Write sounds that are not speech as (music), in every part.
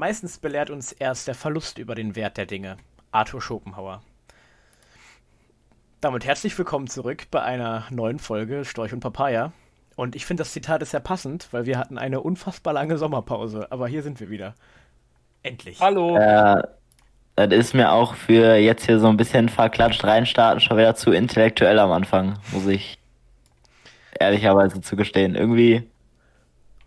Meistens belehrt uns erst der Verlust über den Wert der Dinge. Arthur Schopenhauer. Damit herzlich willkommen zurück bei einer neuen Folge Storch und Papaya. Und ich finde, das Zitat ist sehr passend, weil wir hatten eine unfassbar lange Sommerpause. Aber hier sind wir wieder. Endlich. Hallo. Äh, das ist mir auch für jetzt hier so ein bisschen verklatscht reinstarten schon wieder zu intellektuell am Anfang, muss ich ehrlicherweise zugestehen. Irgendwie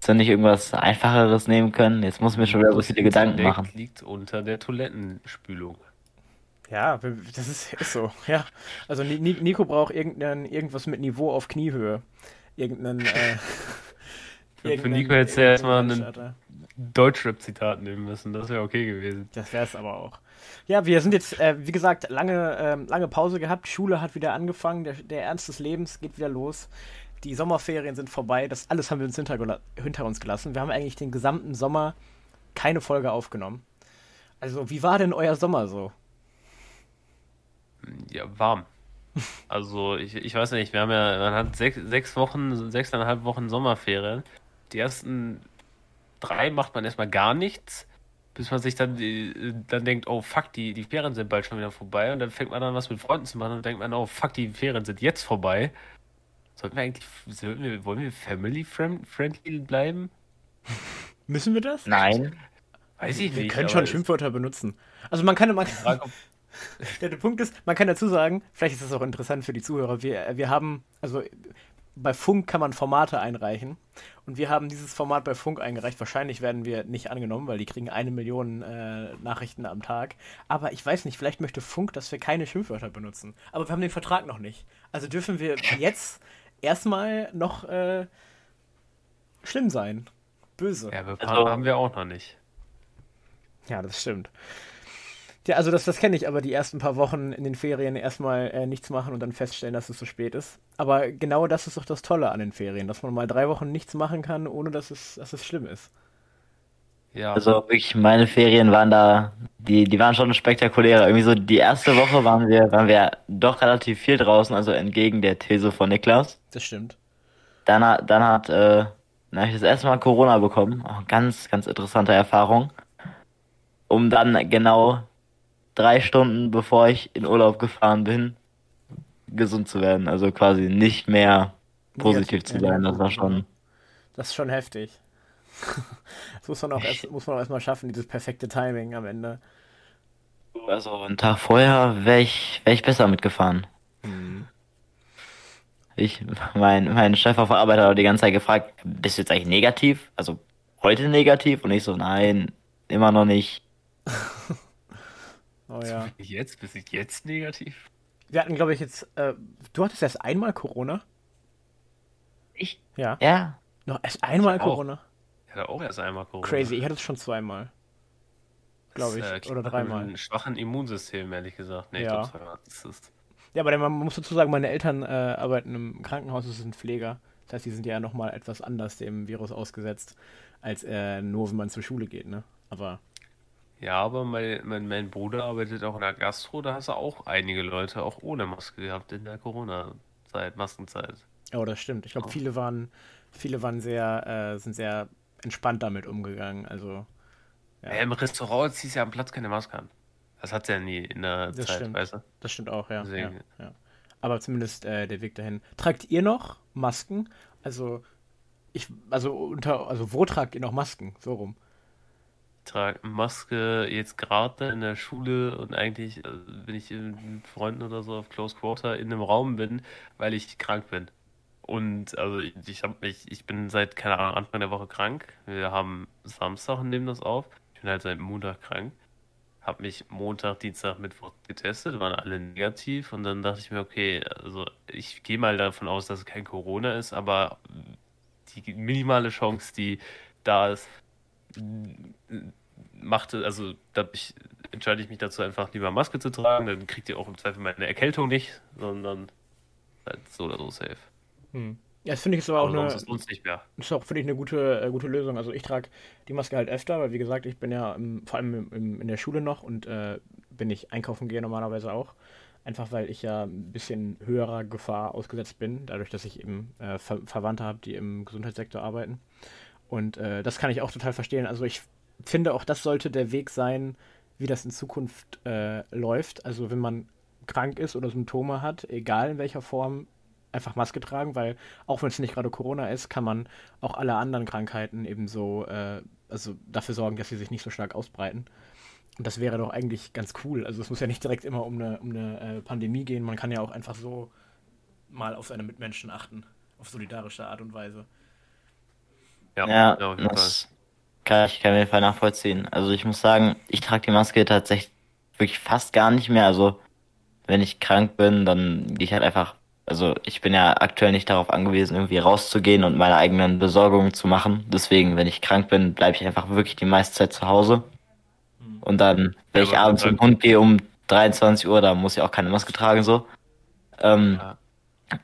Hast du nicht irgendwas Einfacheres nehmen können? Jetzt muss ich mir schon wieder so viele Gedanken machen. liegt unter der Toilettenspülung. Ja, das ist, ist so. Ja. Also Nico braucht irgendein, irgendwas mit Niveau auf Kniehöhe. Irgendeinen. Äh, (laughs) Für Nico hätte er erstmal ein Deutschrap-Zitat nehmen müssen. Das wäre okay gewesen. Das wäre es aber auch. Ja, wir sind jetzt, äh, wie gesagt, lange, äh, lange Pause gehabt. Schule hat wieder angefangen. Der, der Ernst des Lebens geht wieder los die Sommerferien sind vorbei, das alles haben wir uns hinter, hinter uns gelassen. Wir haben eigentlich den gesamten Sommer keine Folge aufgenommen. Also, wie war denn euer Sommer so? Ja, warm. Also, ich, ich weiß nicht, wir haben ja, man hat sechs, sechs Wochen, sechseinhalb Wochen Sommerferien. Die ersten drei macht man erstmal gar nichts, bis man sich dann, dann denkt, oh fuck, die, die Ferien sind bald schon wieder vorbei. Und dann fängt man an, was mit Freunden zu machen und denkt man, oh fuck, die Ferien sind jetzt vorbei. Sollten wir eigentlich, sollten wir, wollen wir family-friendly bleiben? (laughs) Müssen wir das? Nein. Weiß ich wir nicht. Wir können schon Schimpfwörter benutzen. Also man kann, man, (laughs) der, der Punkt ist, man kann dazu sagen, vielleicht ist das auch interessant für die Zuhörer, wir, wir haben, also bei Funk kann man Formate einreichen und wir haben dieses Format bei Funk eingereicht. Wahrscheinlich werden wir nicht angenommen, weil die kriegen eine Million äh, Nachrichten am Tag. Aber ich weiß nicht, vielleicht möchte Funk, dass wir keine Schimpfwörter benutzen. Aber wir haben den Vertrag noch nicht. Also dürfen wir (laughs) jetzt erstmal noch äh, schlimm sein. Böse. Ja, aber also, haben wir auch noch nicht. Ja, das stimmt. Ja, also das, das kenne ich, aber die ersten paar Wochen in den Ferien erstmal äh, nichts machen und dann feststellen, dass es so spät ist. Aber genau das ist doch das Tolle an den Ferien, dass man mal drei Wochen nichts machen kann, ohne dass es, dass es schlimm ist. Ja. Also wirklich, meine Ferien waren da, die, die waren schon spektakulärer. Irgendwie so die erste Woche waren wir, waren wir doch relativ viel draußen, also entgegen der These von Niklas. Das stimmt. Dann, hat, dann hat, äh, dann habe ich das erste Mal Corona bekommen. Auch ganz, ganz interessante Erfahrung. Um dann genau drei Stunden bevor ich in Urlaub gefahren bin, gesund zu werden. Also quasi nicht mehr positiv zu sein. Das war schon. Das ist schon heftig. Das muss man auch erst, muss man auch erstmal schaffen, dieses perfekte Timing am Ende. Also einen Tag vorher wäre ich, wär ich besser mitgefahren. Mhm. Ich, mein, mein Chef auf der Arbeit hat auch die ganze Zeit gefragt, bist du jetzt eigentlich negativ? Also heute negativ? Und ich so, nein, immer noch nicht. (laughs) oh ja. Bist jetzt? Bist du jetzt negativ? Wir hatten, glaube ich, jetzt, äh, du hattest erst einmal Corona? Ich? Ja. Ja. Noch erst einmal Corona? Hatte auch erst einmal Corona. Crazy, ich hatte es schon zweimal. Glaube ich. Das, äh, oder dreimal. Ein schwachen Immunsystem, ehrlich gesagt. Nee, ja. ich glaube, das ist. Ja, aber man muss dazu sagen, meine Eltern äh, arbeiten im Krankenhaus, sie sind Pfleger. Das heißt, die sind ja nochmal etwas anders dem Virus ausgesetzt, als äh, nur, wenn man zur Schule geht, ne? Aber. Ja, aber mein, mein, mein Bruder arbeitet auch in der Gastro, da hast du auch einige Leute auch ohne Maske gehabt in der Corona-Zeit, Maskenzeit. Oh, das stimmt. Ich glaube, viele waren, viele waren sehr, äh, sind sehr entspannt damit umgegangen. Also. Ja. Ja, Im Restaurant ziehst du ja am Platz keine Maske an. Das hat ja nie in der das Zeit, stimmt. weißt du? Das stimmt auch, ja. ja, ja. Aber zumindest äh, der Weg dahin. Tragt ihr noch Masken? Also, ich, also unter, also wo tragt ihr noch Masken? So rum. Ich trage Maske jetzt gerade in der Schule und eigentlich, also, wenn ich mit Freunden oder so auf Close Quarter in einem Raum bin, weil ich krank bin. Und also ich habe mich, ich bin seit, keine Ahnung, Anfang der Woche krank. Wir haben Samstag und nehmen das auf. Ich bin halt seit Montag krank. Habe mich Montag, Dienstag, Mittwoch getestet, waren alle negativ und dann dachte ich mir, okay, also ich gehe mal davon aus, dass es kein Corona ist, aber die minimale Chance, die da ist, machte, also da ich, entscheide ich mich dazu einfach lieber Maske zu tragen, dann kriegt ihr auch im Zweifel meine Erkältung nicht, sondern halt so oder so safe. Hm. Ja, das finde ich ist aber auch eine, ist uns nicht mehr. ist auch, finde ich, eine gute, äh, gute Lösung. Also ich trage die Maske halt öfter, weil wie gesagt, ich bin ja im, vor allem im, in der Schule noch und äh, wenn ich einkaufen gehe normalerweise auch. Einfach weil ich ja ein bisschen höherer Gefahr ausgesetzt bin, dadurch, dass ich eben äh, Ver Verwandte habe, die im Gesundheitssektor arbeiten. Und äh, das kann ich auch total verstehen. Also ich finde auch, das sollte der Weg sein, wie das in Zukunft äh, läuft. Also wenn man krank ist oder Symptome hat, egal in welcher Form, einfach Maske tragen, weil auch wenn es nicht gerade Corona ist, kann man auch alle anderen Krankheiten ebenso, äh, also dafür sorgen, dass sie sich nicht so stark ausbreiten. Und das wäre doch eigentlich ganz cool. Also es muss ja nicht direkt immer um eine, um eine äh, Pandemie gehen, man kann ja auch einfach so mal auf seine Mitmenschen achten, auf solidarische Art und Weise. Ja, ja das kann ich kann auf jeden Fall nachvollziehen. Also ich muss sagen, ich trage die Maske tatsächlich wirklich fast gar nicht mehr. Also wenn ich krank bin, dann gehe ich halt einfach also ich bin ja aktuell nicht darauf angewiesen, irgendwie rauszugehen und meine eigenen Besorgungen zu machen. Deswegen, wenn ich krank bin, bleibe ich einfach wirklich die meiste Zeit zu Hause. Hm. Und dann, wenn ja, ich abends zum Hund gehe um 23 Uhr, da muss ich auch keine Maske tragen, so. Ähm, ja.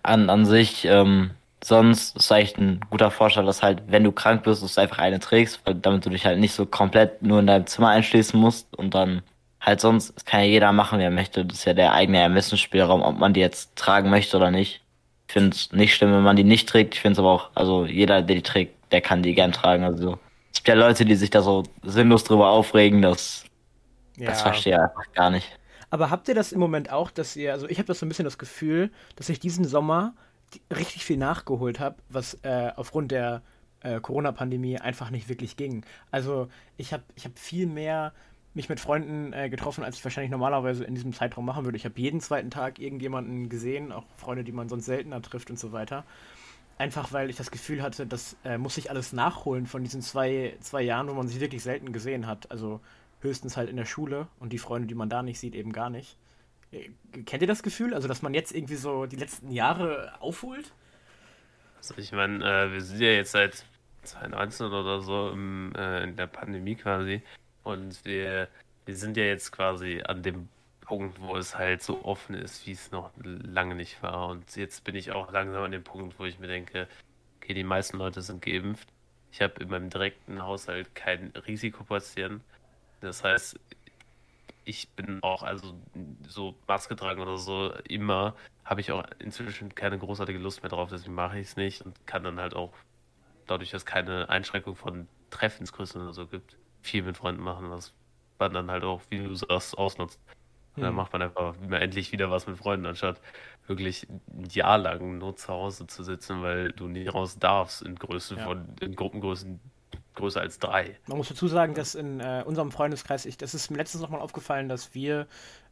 an, an sich, ähm, sonst ist eigentlich ein guter Vorschlag, dass halt, wenn du krank bist, dass du einfach eine trägst, weil damit du dich halt nicht so komplett nur in deinem Zimmer einschließen musst und dann halt sonst, das kann ja jeder machen, wer möchte. Das ist ja der eigene Ermessensspielraum, ob man die jetzt tragen möchte oder nicht. Ich finde es nicht schlimm, wenn man die nicht trägt. Ich finde es aber auch, also jeder, der die trägt, der kann die gern tragen. Also es gibt ja Leute, die sich da so sinnlos drüber aufregen, das, ja. das verstehe ich einfach gar nicht. Aber habt ihr das im Moment auch, dass ihr, also ich habe das so ein bisschen das Gefühl, dass ich diesen Sommer richtig viel nachgeholt habe, was äh, aufgrund der äh, Corona-Pandemie einfach nicht wirklich ging. Also ich habe ich hab viel mehr mich mit Freunden äh, getroffen, als ich wahrscheinlich normalerweise in diesem Zeitraum machen würde. Ich habe jeden zweiten Tag irgendjemanden gesehen, auch Freunde, die man sonst seltener trifft und so weiter. Einfach weil ich das Gefühl hatte, das äh, muss ich alles nachholen von diesen zwei, zwei Jahren, wo man sich wirklich selten gesehen hat. Also höchstens halt in der Schule und die Freunde, die man da nicht sieht, eben gar nicht. Äh, kennt ihr das Gefühl? Also, dass man jetzt irgendwie so die letzten Jahre aufholt? Also, ich meine, äh, wir sind ja jetzt seit 2019 oder so im, äh, in der Pandemie quasi. Und wir, wir sind ja jetzt quasi an dem Punkt, wo es halt so offen ist, wie es noch lange nicht war. Und jetzt bin ich auch langsam an dem Punkt, wo ich mir denke, okay, die meisten Leute sind geimpft. Ich habe in meinem direkten Haushalt keinen Risikopatienten. Das heißt, ich bin auch, also so Maske tragen oder so, immer, habe ich auch inzwischen keine großartige Lust mehr drauf, deswegen mache ich es nicht und kann dann halt auch, dadurch, dass keine Einschränkung von Treffensgrößen oder so gibt, viel mit Freunden machen, was man dann halt auch, wie du sagst, ausnutzt. Und dann hm. macht man einfach endlich wieder was mit Freunden, anstatt wirklich ein Jahr lang nur zu Hause zu sitzen, weil du nie raus darfst in Größe ja. von, in Gruppengrößen größer als drei. Man muss dazu sagen, dass in äh, unserem Freundeskreis, ich, das ist mir letztens nochmal aufgefallen, dass wir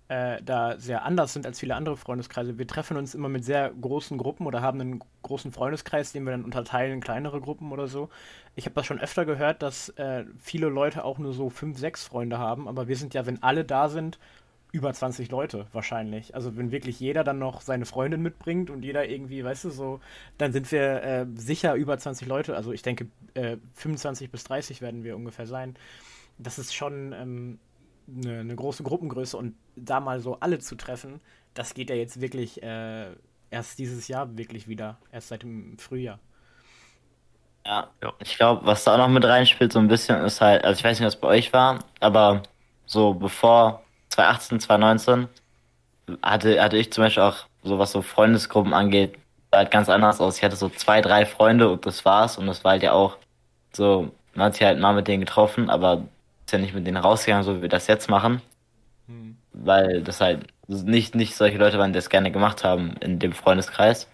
äh, da sehr anders sind als viele andere Freundeskreise. Wir treffen uns immer mit sehr großen Gruppen oder haben einen großen Freundeskreis, den wir dann unterteilen in kleinere Gruppen oder so. Ich habe das schon öfter gehört, dass äh, viele Leute auch nur so fünf, sechs Freunde haben, aber wir sind ja, wenn alle da sind, über 20 Leute wahrscheinlich. Also wenn wirklich jeder dann noch seine Freundin mitbringt und jeder irgendwie, weißt du, so, dann sind wir äh, sicher über 20 Leute. Also ich denke, äh, 25 bis 30 werden wir ungefähr sein. Das ist schon ähm, eine, eine, große Gruppengröße und da mal so alle zu treffen, das geht ja jetzt wirklich äh, erst dieses Jahr wirklich wieder, erst seit dem Frühjahr. Ja, ich glaube, was da auch noch mit reinspielt, so ein bisschen ist halt, also ich weiß nicht, was bei euch war, aber so bevor 2018, 2019 hatte, hatte ich zum Beispiel auch so was so Freundesgruppen angeht, halt ganz anders aus. Ich hatte so zwei, drei Freunde und das war's und das war halt ja auch so, man hat sich halt mal mit denen getroffen, aber ist ja nicht mit denen rausgegangen, so wie wir das jetzt machen. Hm. Weil das halt nicht, nicht solche Leute waren, die das gerne gemacht haben in dem Freundeskreis.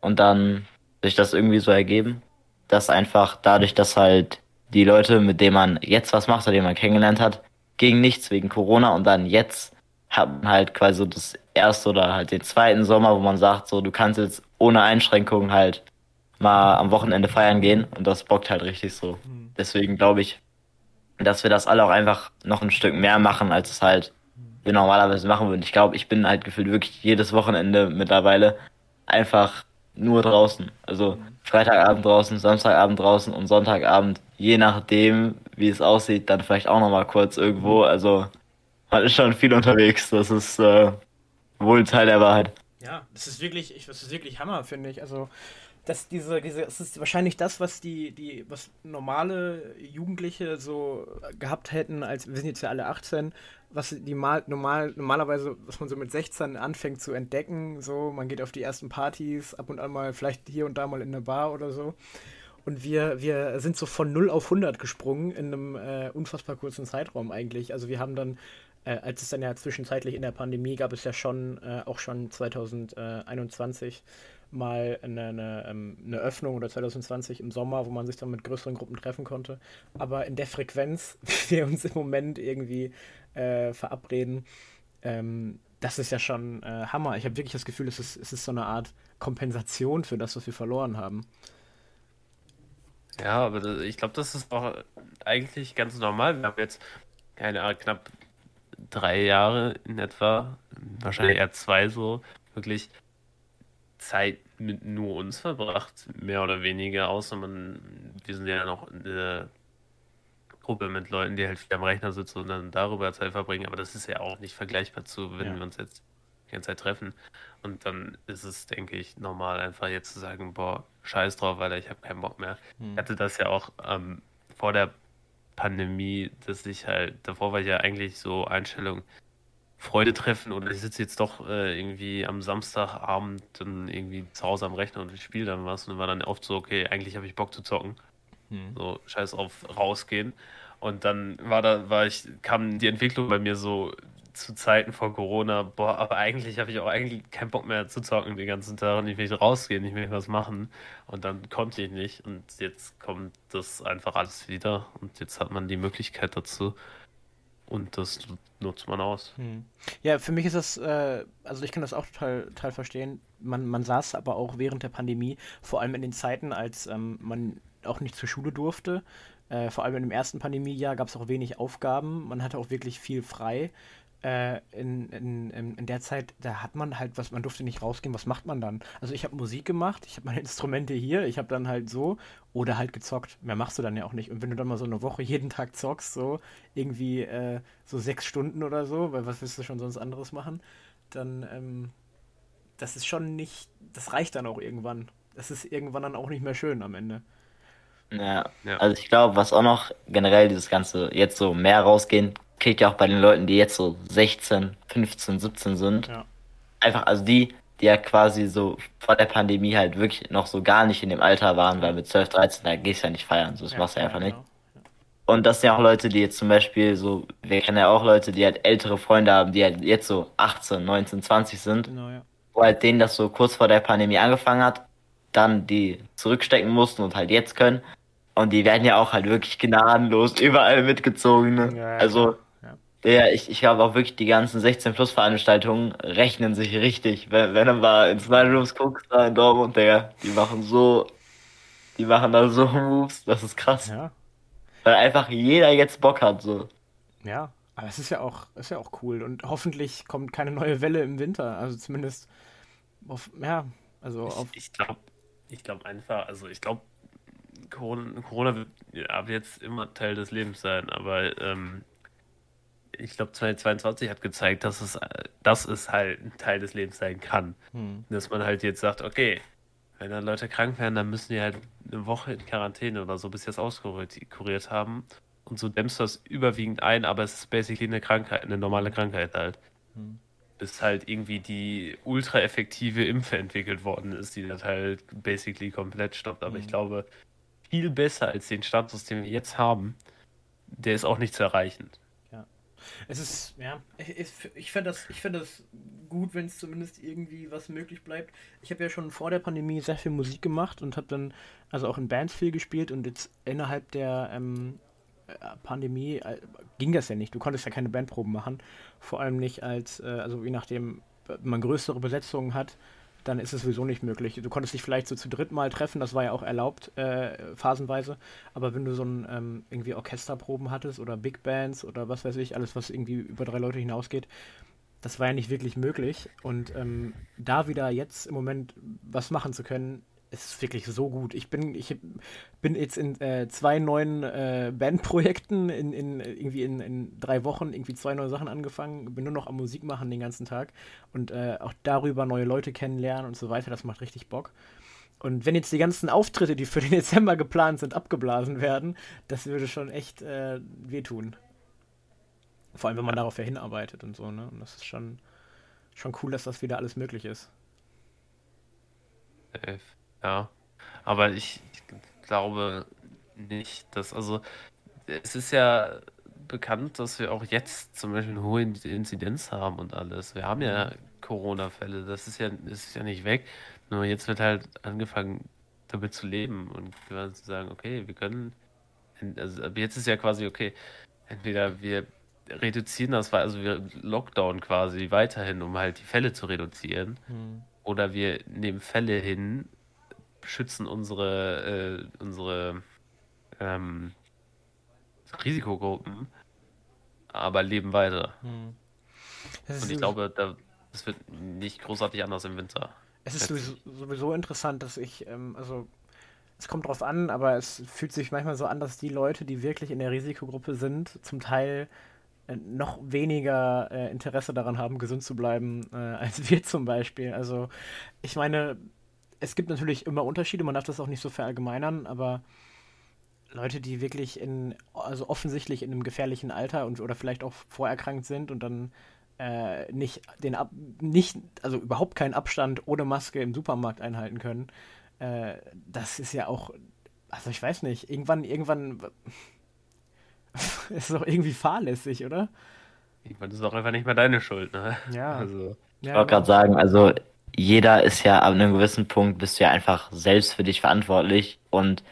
Und dann sich das irgendwie so ergeben, dass einfach dadurch, dass halt die Leute, mit denen man jetzt was macht, oder die man kennengelernt hat, ging nichts wegen Corona und dann jetzt hat man halt quasi so das erste oder halt den zweiten Sommer, wo man sagt, so du kannst jetzt ohne Einschränkungen halt mal am Wochenende feiern gehen und das bockt halt richtig so. Hm. Deswegen glaube ich, dass wir das alle auch einfach noch ein Stück mehr machen, als es halt wir normalerweise machen würden. Ich glaube, ich bin halt gefühlt wirklich jedes Wochenende mittlerweile einfach nur draußen. Also Freitagabend draußen, Samstagabend draußen und Sonntagabend, je nachdem, wie es aussieht, dann vielleicht auch nochmal kurz irgendwo. Also man ist schon viel unterwegs. Das ist äh, wohl Teil der Wahrheit. Ja, das ist wirklich, das ist wirklich Hammer, finde ich. Also dass diese, diese, es ist wahrscheinlich das, was die, die, was normale Jugendliche so gehabt hätten, als wir sind jetzt ja alle 18, was die mal, normal, normalerweise, was man so mit 16 anfängt zu entdecken, so, man geht auf die ersten Partys, ab und an mal vielleicht hier und da mal in eine Bar oder so. Und wir, wir sind so von 0 auf 100 gesprungen in einem äh, unfassbar kurzen Zeitraum eigentlich. Also wir haben dann, äh, als es dann ja zwischenzeitlich in der Pandemie gab, es ja schon, äh, auch schon 2021 mal eine, eine, ähm, eine, Öffnung oder 2020 im Sommer, wo man sich dann mit größeren Gruppen treffen konnte. Aber in der Frequenz, (laughs) wie wir uns im Moment irgendwie äh, verabreden, ähm, das ist ja schon äh, Hammer. Ich habe wirklich das Gefühl, es ist, es ist so eine Art Kompensation für das, was wir verloren haben. Ja, aber ich glaube, das ist auch eigentlich ganz normal. Wir haben jetzt, keine Ahnung, knapp drei Jahre in etwa, wahrscheinlich eher zwei so, wirklich Zeit mit nur uns verbracht, mehr oder weniger, außer man, wir sind ja noch eine Gruppe mit Leuten, die halt viel am Rechner sitzen und dann darüber Zeit verbringen, aber das ist ja auch nicht vergleichbar zu, wenn ja. wir uns jetzt die ganze Zeit treffen. Und dann ist es, denke ich, normal einfach jetzt zu sagen, boah, scheiß drauf, weil ich habe keinen Bock mehr. Hm. Ich hatte das ja auch ähm, vor der Pandemie, dass ich halt, davor war ich ja eigentlich so Einstellung, Freude treffen oder ich sitze jetzt doch äh, irgendwie am Samstagabend dann irgendwie zu Hause am Rechner und spiele dann was und dann war dann oft so, okay, eigentlich habe ich Bock zu zocken. Hm. So, scheiß auf rausgehen. Und dann war da, war ich, kam die Entwicklung bei mir so zu Zeiten vor Corona, boah, aber eigentlich habe ich auch eigentlich keinen Bock mehr zu zocken den ganzen Tag und ich will rausgehen, ich will was machen. Und dann konnte ich nicht. Und jetzt kommt das einfach alles wieder und jetzt hat man die Möglichkeit dazu. Und das nutzt man aus. Hm. Ja, für mich ist das, äh, also ich kann das auch total, total verstehen. Man, man saß aber auch während der Pandemie, vor allem in den Zeiten, als ähm, man auch nicht zur Schule durfte. Äh, vor allem in dem ersten Pandemiejahr gab es auch wenig Aufgaben. Man hatte auch wirklich viel frei äh, in, in, in, der Zeit, da hat man halt was, man durfte nicht rausgehen, was macht man dann? Also ich habe Musik gemacht, ich habe meine (laughs) Instrumente hier, ich habe dann halt so oder halt gezockt. Mehr machst du dann ja auch nicht. Und wenn du dann mal so eine Woche (laughs) jeden Tag zockst, so irgendwie äh, so sechs Stunden oder so, weil was willst du schon sonst anderes machen, dann ähm, das ist schon nicht, das reicht dann auch irgendwann. Das ist irgendwann dann auch nicht mehr schön am Ende. Ja, ja. also ich glaube, was auch noch generell dieses Ganze jetzt so mehr rausgehen kriegt ja auch bei den Leuten, die jetzt so 16, 15, 17 sind, ja. einfach, also die, die ja quasi so vor der Pandemie halt wirklich noch so gar nicht in dem Alter waren, weil mit 12, 13, da gehst du ja nicht feiern, so das ja, machst du einfach nicht. Genau. Und das sind ja auch Leute, die jetzt zum Beispiel so, wir kennen ja auch Leute, die halt ältere Freunde haben, die halt jetzt so 18, 19, 20 sind, genau, ja. wo halt denen das so kurz vor der Pandemie angefangen hat, dann die zurückstecken mussten und halt jetzt können. Und die werden ja auch halt wirklich gnadenlos überall mitgezogen. Ne? Ja, also ja, ich, ich glaube auch wirklich, die ganzen 16 Plus Veranstaltungen rechnen sich richtig. Wenn, wenn du mal ins Nine Rooms guckst, da in Dortmund, der, die machen so, die machen da so Moves, das ist krass. Ja. Weil einfach jeder jetzt Bock hat, so. Ja, aber es ist ja auch, ist ja auch cool und hoffentlich kommt keine neue Welle im Winter. Also zumindest auf, ja, also auf. Ich, ich glaube, ich glaube einfach, also ich glaube, Corona, Corona wird ab jetzt immer Teil des Lebens sein, aber ähm, ich glaube, 2022 hat gezeigt, dass es, dass es halt ein Teil des Lebens sein kann. Hm. Dass man halt jetzt sagt, okay, wenn dann Leute krank werden, dann müssen die halt eine Woche in Quarantäne oder so, bis sie das auskuriert haben. Und so dämmst du das überwiegend ein, aber es ist basically eine Krankheit, eine normale Krankheit halt. Hm. Bis halt irgendwie die ultra effektive Impfe entwickelt worden ist, die das halt basically komplett stoppt. Aber hm. ich glaube, viel besser als den Status, den wir jetzt haben, der ist auch nicht zu erreichen. Es ist, ja, ich, ich finde das, find das gut, wenn es zumindest irgendwie was möglich bleibt. Ich habe ja schon vor der Pandemie sehr viel Musik gemacht und habe dann also auch in Bands viel gespielt und jetzt innerhalb der ähm, äh, Pandemie äh, ging das ja nicht. Du konntest ja keine Bandproben machen. Vor allem nicht als, äh, also je nachdem man größere Besetzungen hat, dann ist es sowieso nicht möglich. Du konntest dich vielleicht so zu dritt mal treffen, das war ja auch erlaubt, äh, phasenweise. Aber wenn du so ein ähm, irgendwie Orchesterproben hattest oder Big Bands oder was weiß ich, alles, was irgendwie über drei Leute hinausgeht, das war ja nicht wirklich möglich. Und ähm, da wieder jetzt im Moment was machen zu können, es ist wirklich so gut. Ich bin, ich bin jetzt in äh, zwei neuen äh, Bandprojekten in, in, irgendwie in, in drei Wochen irgendwie zwei neue Sachen angefangen, bin nur noch am Musik machen den ganzen Tag und äh, auch darüber neue Leute kennenlernen und so weiter. Das macht richtig Bock. Und wenn jetzt die ganzen Auftritte, die für den (laughs) Dezember geplant sind, abgeblasen werden, das würde schon echt äh, wehtun. Vor allem, wenn man darauf ja hinarbeitet und so, ne? Und das ist schon, schon cool, dass das wieder alles möglich ist. Elf. Ja, aber ich, glaube nicht, dass, also, es ist ja bekannt, dass wir auch jetzt zum Beispiel eine hohe Inzidenz haben und alles. Wir haben ja Corona-Fälle, das ist ja, das ist ja nicht weg. Nur jetzt wird halt angefangen, damit zu leben und zu sagen, okay, wir können, also jetzt ist ja quasi okay, entweder wir reduzieren das, also wir Lockdown quasi weiterhin, um halt die Fälle zu reduzieren, hm. oder wir nehmen Fälle hin, schützen unsere, äh, unsere ähm, Risikogruppen, aber leben weiter. Hm. Und ich glaube, da, das wird nicht großartig anders im Winter. Es ist sowieso, sowieso interessant, dass ich, ähm, also es kommt drauf an, aber es fühlt sich manchmal so an, dass die Leute, die wirklich in der Risikogruppe sind, zum Teil äh, noch weniger äh, Interesse daran haben, gesund zu bleiben, äh, (laughs) als wir zum Beispiel. Also ich meine, es gibt natürlich immer Unterschiede, man darf das auch nicht so verallgemeinern, aber Leute, die wirklich in, also offensichtlich in einem gefährlichen Alter und oder vielleicht auch vorerkrankt sind und dann äh, nicht den Ab nicht, also überhaupt keinen Abstand ohne Maske im Supermarkt einhalten können, äh, das ist ja auch, also ich weiß nicht, irgendwann, irgendwann (laughs) ist doch irgendwie fahrlässig, oder? Irgendwann ist es auch einfach nicht mehr deine Schuld, ne? Ja. Also. Ich wollte gerade sagen, also jeder ist ja ab einem gewissen Punkt bist du ja einfach selbst für dich verantwortlich und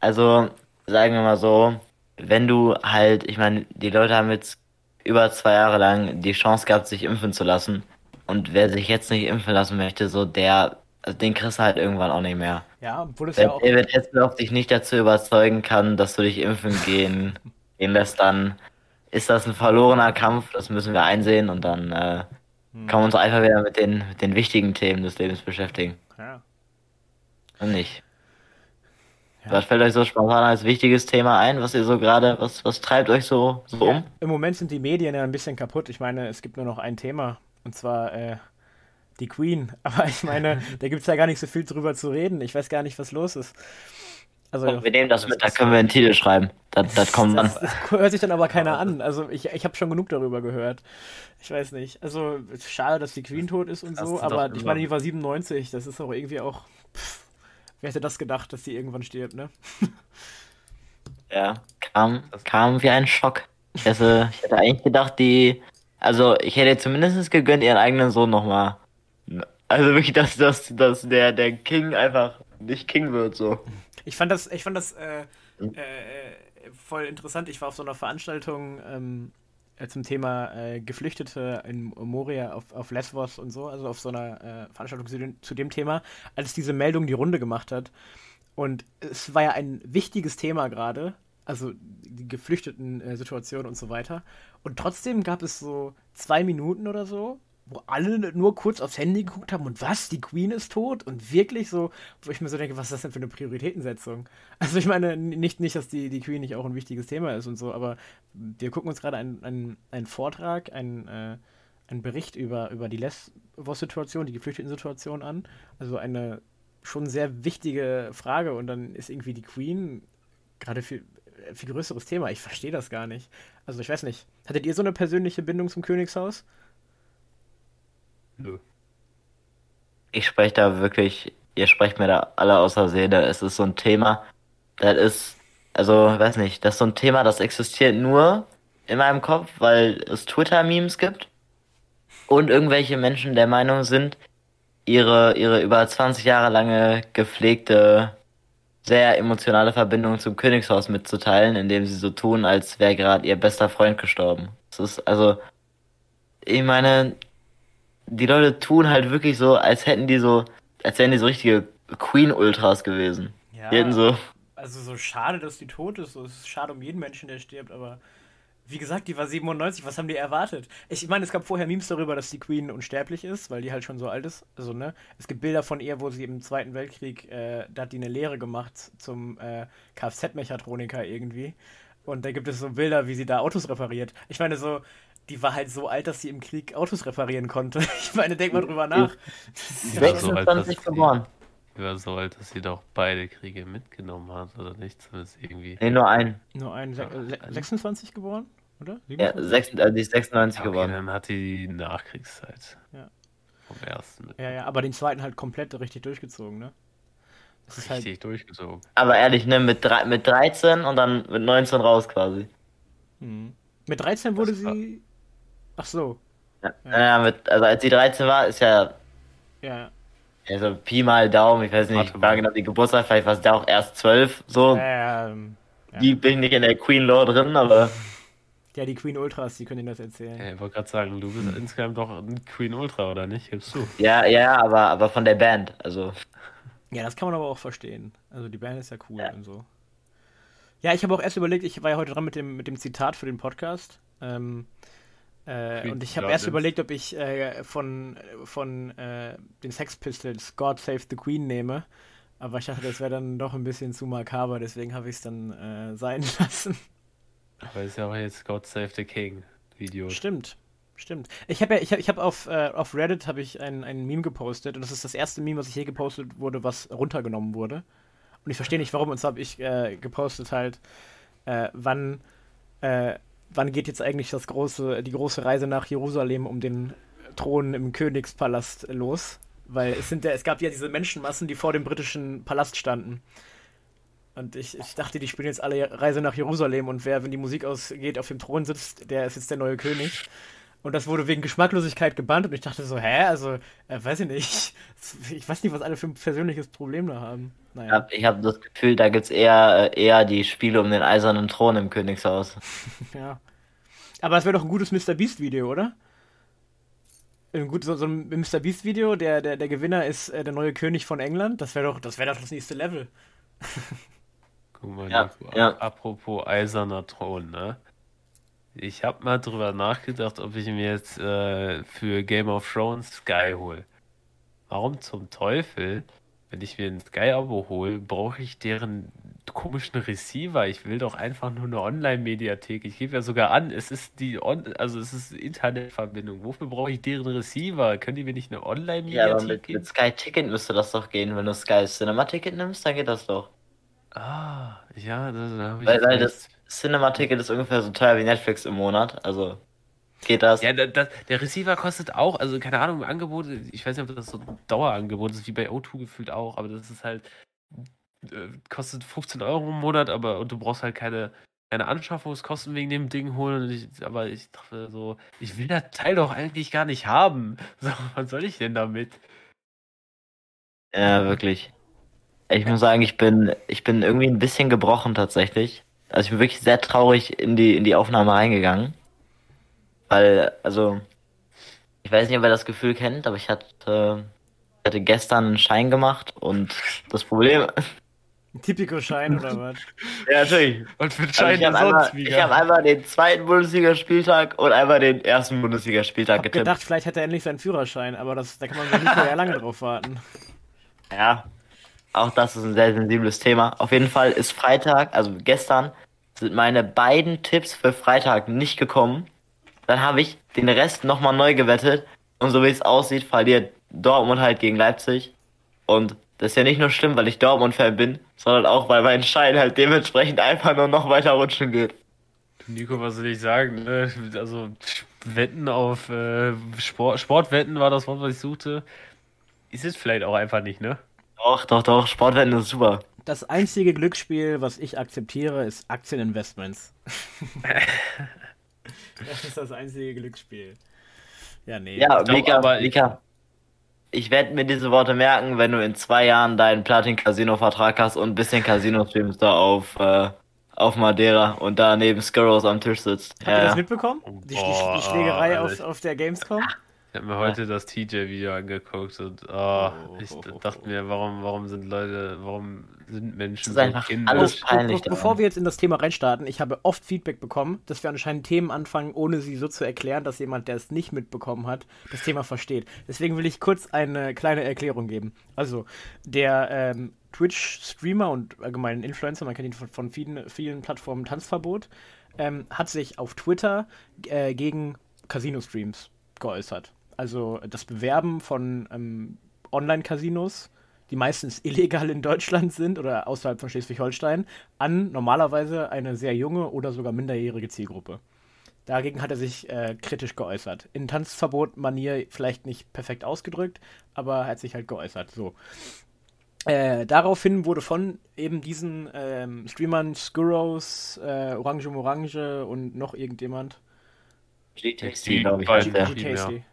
also sagen wir mal so, wenn du halt, ich meine, die Leute haben jetzt über zwei Jahre lang die Chance gehabt, sich impfen zu lassen. Und wer sich jetzt nicht impfen lassen möchte, so der, also den kriegst du halt irgendwann auch nicht mehr. Ja, obwohl es wenn ja auch. David Hasselhoff dich nicht dazu überzeugen kann, dass du dich impfen gehen, (laughs) gehen lässt, dann ist das ein verlorener Kampf, das müssen wir einsehen und dann äh, hm. wir uns einfach wieder mit den, mit den wichtigen Themen des Lebens beschäftigen. Ja. Und nicht. Ja. Was fällt euch so spontan als wichtiges Thema ein, was ihr so gerade, was, was treibt euch so, so ja, um? Im Moment sind die Medien ja ein bisschen kaputt. Ich meine, es gibt nur noch ein Thema und zwar äh, die Queen. (laughs) Aber ich meine, (laughs) da gibt es ja gar nicht so viel drüber zu reden. Ich weiß gar nicht, was los ist. Also, oh, wir nehmen das, mit, da können wir einen Titel schreiben. Das, das kommt dann. Hört sich dann aber keiner an. Also ich, ich habe schon genug darüber gehört. Ich weiß nicht. Also schade, dass die Queen tot ist und so, aber ich meine, die war 97. Das ist auch irgendwie auch. Pff, Wer hätte das gedacht, dass die irgendwann stirbt, ne? ja, kam, kam wie ein Schock. Hätte, ich hätte eigentlich gedacht, die. Also, ich hätte zumindest gegönnt, ihren eigenen Sohn nochmal. Also wirklich, dass, dass, dass der, der King einfach nicht King wird, so. Ich fand das, ich fand das äh, hm? äh, voll interessant. Ich war auf so einer Veranstaltung ähm, äh, zum Thema äh, Geflüchtete in Moria auf, auf Lesbos und so, also auf so einer äh, Veranstaltung zu dem, zu dem Thema, als diese Meldung die Runde gemacht hat. Und es war ja ein wichtiges Thema gerade, also die geflüchteten äh, Situation und so weiter. Und trotzdem gab es so zwei Minuten oder so, wo alle nur kurz aufs Handy geguckt haben und was, die Queen ist tot und wirklich so, wo ich mir so denke, was ist das denn für eine Prioritätensetzung? (laughs) Also ich meine, nicht, nicht dass die, die Queen nicht auch ein wichtiges Thema ist und so, aber wir gucken uns gerade einen, einen, Vortrag, einen, äh, einen Bericht über, über die Lesbos-Situation, die Geflüchteten-Situation an, also eine schon sehr wichtige Frage und dann ist irgendwie die Queen gerade viel, viel größeres Thema. Ich verstehe das gar nicht. Also ich weiß nicht. Hattet ihr so eine persönliche Bindung zum Königshaus? Ich spreche da wirklich, ihr sprecht mir da alle außer Seele. Es ist so ein Thema, das ist, also, weiß nicht, das ist so ein Thema, das existiert nur in meinem Kopf, weil es Twitter-Memes gibt und irgendwelche Menschen der Meinung sind, ihre, ihre über 20 Jahre lange gepflegte, sehr emotionale Verbindung zum Königshaus mitzuteilen, indem sie so tun, als wäre gerade ihr bester Freund gestorben. Das ist, also, ich meine, die Leute tun halt wirklich so, als hätten die so, als wären die so richtige Queen-Ultras gewesen. Ja. Jeden so. Also so schade, dass die tot ist. So, es ist schade um jeden Menschen, der stirbt, aber wie gesagt, die war 97, was haben die erwartet? Ich meine, es gab vorher Memes darüber, dass die Queen unsterblich ist, weil die halt schon so alt ist. Also, ne? Es gibt Bilder von ihr, wo sie im Zweiten Weltkrieg, äh, da hat die eine Lehre gemacht zum äh, Kfz-Mechatroniker irgendwie. Und da gibt es so Bilder, wie sie da Autos repariert. Ich meine, so, die war halt so alt, dass sie im Krieg Autos reparieren konnte. Ich meine, denk mal drüber nach. Ich war so alt, dass geboren. Ich war so alt, dass sie doch beide Kriege mitgenommen hat, oder nicht? Zumindest irgendwie. Nee, nur einen. Nur einen. Se 26 geboren, oder? 27? Ja, 6, also die ist 96 okay, geboren. Dann hat die Nachkriegszeit. Ja. Vom ersten. Ja, ja, aber den zweiten halt komplett richtig durchgezogen, ne? Das ist Richtig halt... durchgezogen. Aber ehrlich, ne, mit, mit 13 und dann mit 19 raus quasi. Hm. Mit 13 wurde das sie. Ach so. Ja, ja. ja mit, also als sie 13 war, ist ja. Ja. Also Pi mal Daumen, ich weiß nicht, war genau die Geburtstag, vielleicht war es da auch erst 12, so. Ja, ähm, ja. Die bin ich nicht in der Queen Lore drin, aber. Ja, die Queen Ultras, die können Ihnen das erzählen. Ja, ich wollte gerade sagen, du bist insgesamt doch ein Queen Ultra, oder nicht? Gibst du? Ja, ja, aber, aber von der Band, also. Ja, das kann man aber auch verstehen. Also die Band ist ja cool ja. und so. Ja, ich habe auch erst überlegt, ich war ja heute dran mit dem, mit dem Zitat für den Podcast. Ähm, äh, und ich habe erst überlegt, ob ich äh, von, von äh, den Sex Pistols God Save the Queen nehme. Aber ich dachte, das wäre dann doch ein bisschen zu makaber, deswegen habe ich es dann äh, sein (laughs) lassen. Aber ist ja auch jetzt God Save the King Video. Stimmt. Stimmt. Ich habe ja, ich habe ich hab auf, äh, auf Reddit habe ich ein, ein Meme gepostet und das ist das erste Meme, was ich je gepostet wurde, was runtergenommen wurde. Und ich verstehe nicht warum, und zwar habe ich äh, gepostet halt, äh, wann, wann geht jetzt eigentlich das große, die große Reise nach Jerusalem um den Thron im Königspalast los? Weil es sind ja, es gab ja diese Menschenmassen, die vor dem britischen Palast standen. Und ich, ich dachte, die spielen jetzt alle Reise nach Jerusalem und wer, wenn die Musik ausgeht, auf dem Thron sitzt, der ist jetzt der neue König. Und das wurde wegen Geschmacklosigkeit gebannt und ich dachte so, hä? Also, äh, weiß ich nicht. (laughs) Ich weiß nicht, was alle für ein persönliches Problem da haben. Naja. Ich habe hab das Gefühl, da gibt es eher, äh, eher die Spiele um den eisernen Thron im Königshaus. (laughs) ja. Aber das wäre doch ein gutes Mr. Beast-Video, oder? Ein gut, so, so ein Mr. Beast-Video, der, der, der Gewinner ist äh, der neue König von England. Das wäre doch, das wäre doch das nächste Level. (laughs) Guck mal, ja, ja. apropos eiserner Thron, ne? Ich habe mal drüber nachgedacht, ob ich mir jetzt äh, für Game of Thrones Sky hole. Warum zum Teufel, wenn ich mir ein Sky-Abo hole, brauche ich deren komischen Receiver? Ich will doch einfach nur eine Online-Mediathek. Ich gebe ja sogar an, es ist die On also es ist Internetverbindung. Wofür brauche ich deren Receiver? Können die mir nicht eine Online-Mediathek Ja, aber mit, mit Sky Ticket müsste das doch gehen. Wenn du Sky Cinema Ticket nimmst, dann geht das doch. Ah, ja, da, da habe ich. Weil, weil das Cinema-Ticket ist ungefähr so teuer wie Netflix im Monat, also geht das. Ja, da, da, der Receiver kostet auch, also keine Ahnung, Angebot, ich weiß nicht, ob das so ein Dauerangebot ist, wie bei O2 gefühlt auch, aber das ist halt, äh, kostet 15 Euro im Monat, aber und du brauchst halt keine, keine Anschaffungskosten wegen dem Ding holen. Ich, aber ich dachte so, ich will das Teil doch eigentlich gar nicht haben. (laughs) So, was soll ich denn damit? Ja, wirklich. Ich muss sagen, ich bin, ich bin irgendwie ein bisschen gebrochen tatsächlich. Also ich bin wirklich sehr traurig in die, in die Aufnahme reingegangen. Weil, also, ich weiß nicht, ob ihr das Gefühl kennt, aber ich hatte, hatte gestern einen Schein gemacht und das Problem. Ein Typico-Schein oder (laughs) was? ja, natürlich. Und für den also Schein also ich habe einmal, hab einmal den zweiten Bundesligaspieltag und einmal den ersten Bundesligaspieltag getippt. Ich gedacht, vielleicht hätte er endlich seinen Führerschein, aber das, da kann man nicht mehr lange drauf warten. (laughs) Ja, auch das ist ein sehr sensibles Thema. Auf jeden Fall ist Freitag, also gestern, sind meine beiden Tipps für Freitag nicht gekommen. Dann habe ich den Rest nochmal neu gewettet. Und so wie es aussieht, verliert Dortmund halt gegen Leipzig. Und das ist ja nicht nur schlimm, weil ich Dortmund-Fan bin, sondern auch, weil mein Schein halt dementsprechend einfach nur noch weiter rutschen geht. Nico, was soll ich sagen? Ne? Also, Wetten auf äh, Sport, Sportwetten war das Wort, was ich suchte. Ist es vielleicht auch einfach nicht, ne? Doch, doch, doch, Sportwetten ist super. Das einzige Glücksspiel, was ich akzeptiere, ist Aktieninvestments. (laughs) das ist das einzige Glücksspiel. Ja, nee. Ja, Mika, aber Mika, ich werde mir diese Worte merken, wenn du in zwei Jahren deinen Platin-Casino-Vertrag hast und ein bisschen Casino streamst da auf, äh, auf Madeira und da neben Skurrows am Tisch sitzt. Habt ja, ihr das mitbekommen? Die, die, die Schlägerei auf, auf der Gamescom? Ich habe mir heute das TJ-Video angeguckt und oh, ich dachte mir, warum, warum sind Leute, warum sind Menschen so kindisch? Alles peinlich Be bevor wir jetzt in das Thema reinstarten, ich habe oft Feedback bekommen, dass wir anscheinend Themen anfangen, ohne sie so zu erklären, dass jemand, der es nicht mitbekommen hat, das Thema versteht. Deswegen will ich kurz eine kleine Erklärung geben. Also, der ähm, Twitch-Streamer und allgemein Influencer, man kennt ihn von, von vielen, vielen Plattformen Tanzverbot, ähm, hat sich auf Twitter äh, gegen Casino-Streams geäußert also das Bewerben von ähm, Online-Casinos, die meistens illegal in Deutschland sind oder außerhalb von Schleswig-Holstein, an normalerweise eine sehr junge oder sogar minderjährige Zielgruppe. Dagegen hat er sich äh, kritisch geäußert. In Tanzverbot-Manier vielleicht nicht perfekt ausgedrückt, aber er hat sich halt geäußert. So. äh, daraufhin wurde von eben diesen ähm, Streamern Skurros, äh, Orange Morange und noch irgendjemand. G-Tasty, glaube ich. G-Tasty,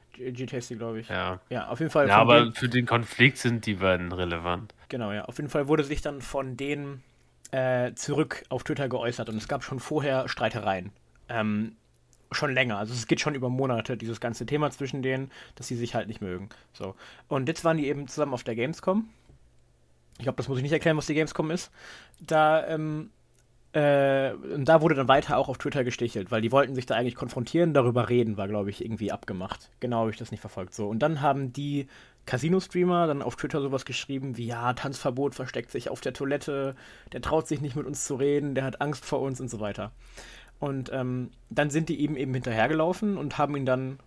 glaube ich. Ja. ja, auf jeden Fall. Ja, aber denen, für den Konflikt sind die beiden relevant. Genau, ja. Auf jeden Fall wurde sich dann von denen äh, zurück auf Twitter geäußert und es gab schon vorher Streitereien. Ähm, schon länger. Also es geht schon über Monate, dieses ganze Thema zwischen denen, dass sie sich halt nicht mögen. So. Und jetzt waren die eben zusammen auf der Gamescom. Ich glaube, das muss ich nicht erklären, was die Gamescom ist. Da, ähm, äh, und da wurde dann weiter auch auf Twitter gestichelt, weil die wollten sich da eigentlich konfrontieren, darüber reden, war, glaube ich, irgendwie abgemacht. Genau habe ich das nicht verfolgt. So. Und dann haben die Casino-Streamer dann auf Twitter sowas geschrieben wie, ja, Tanzverbot versteckt sich auf der Toilette, der traut sich nicht mit uns zu reden, der hat Angst vor uns und so weiter. Und ähm, dann sind die ihm eben hinterhergelaufen und haben ihn dann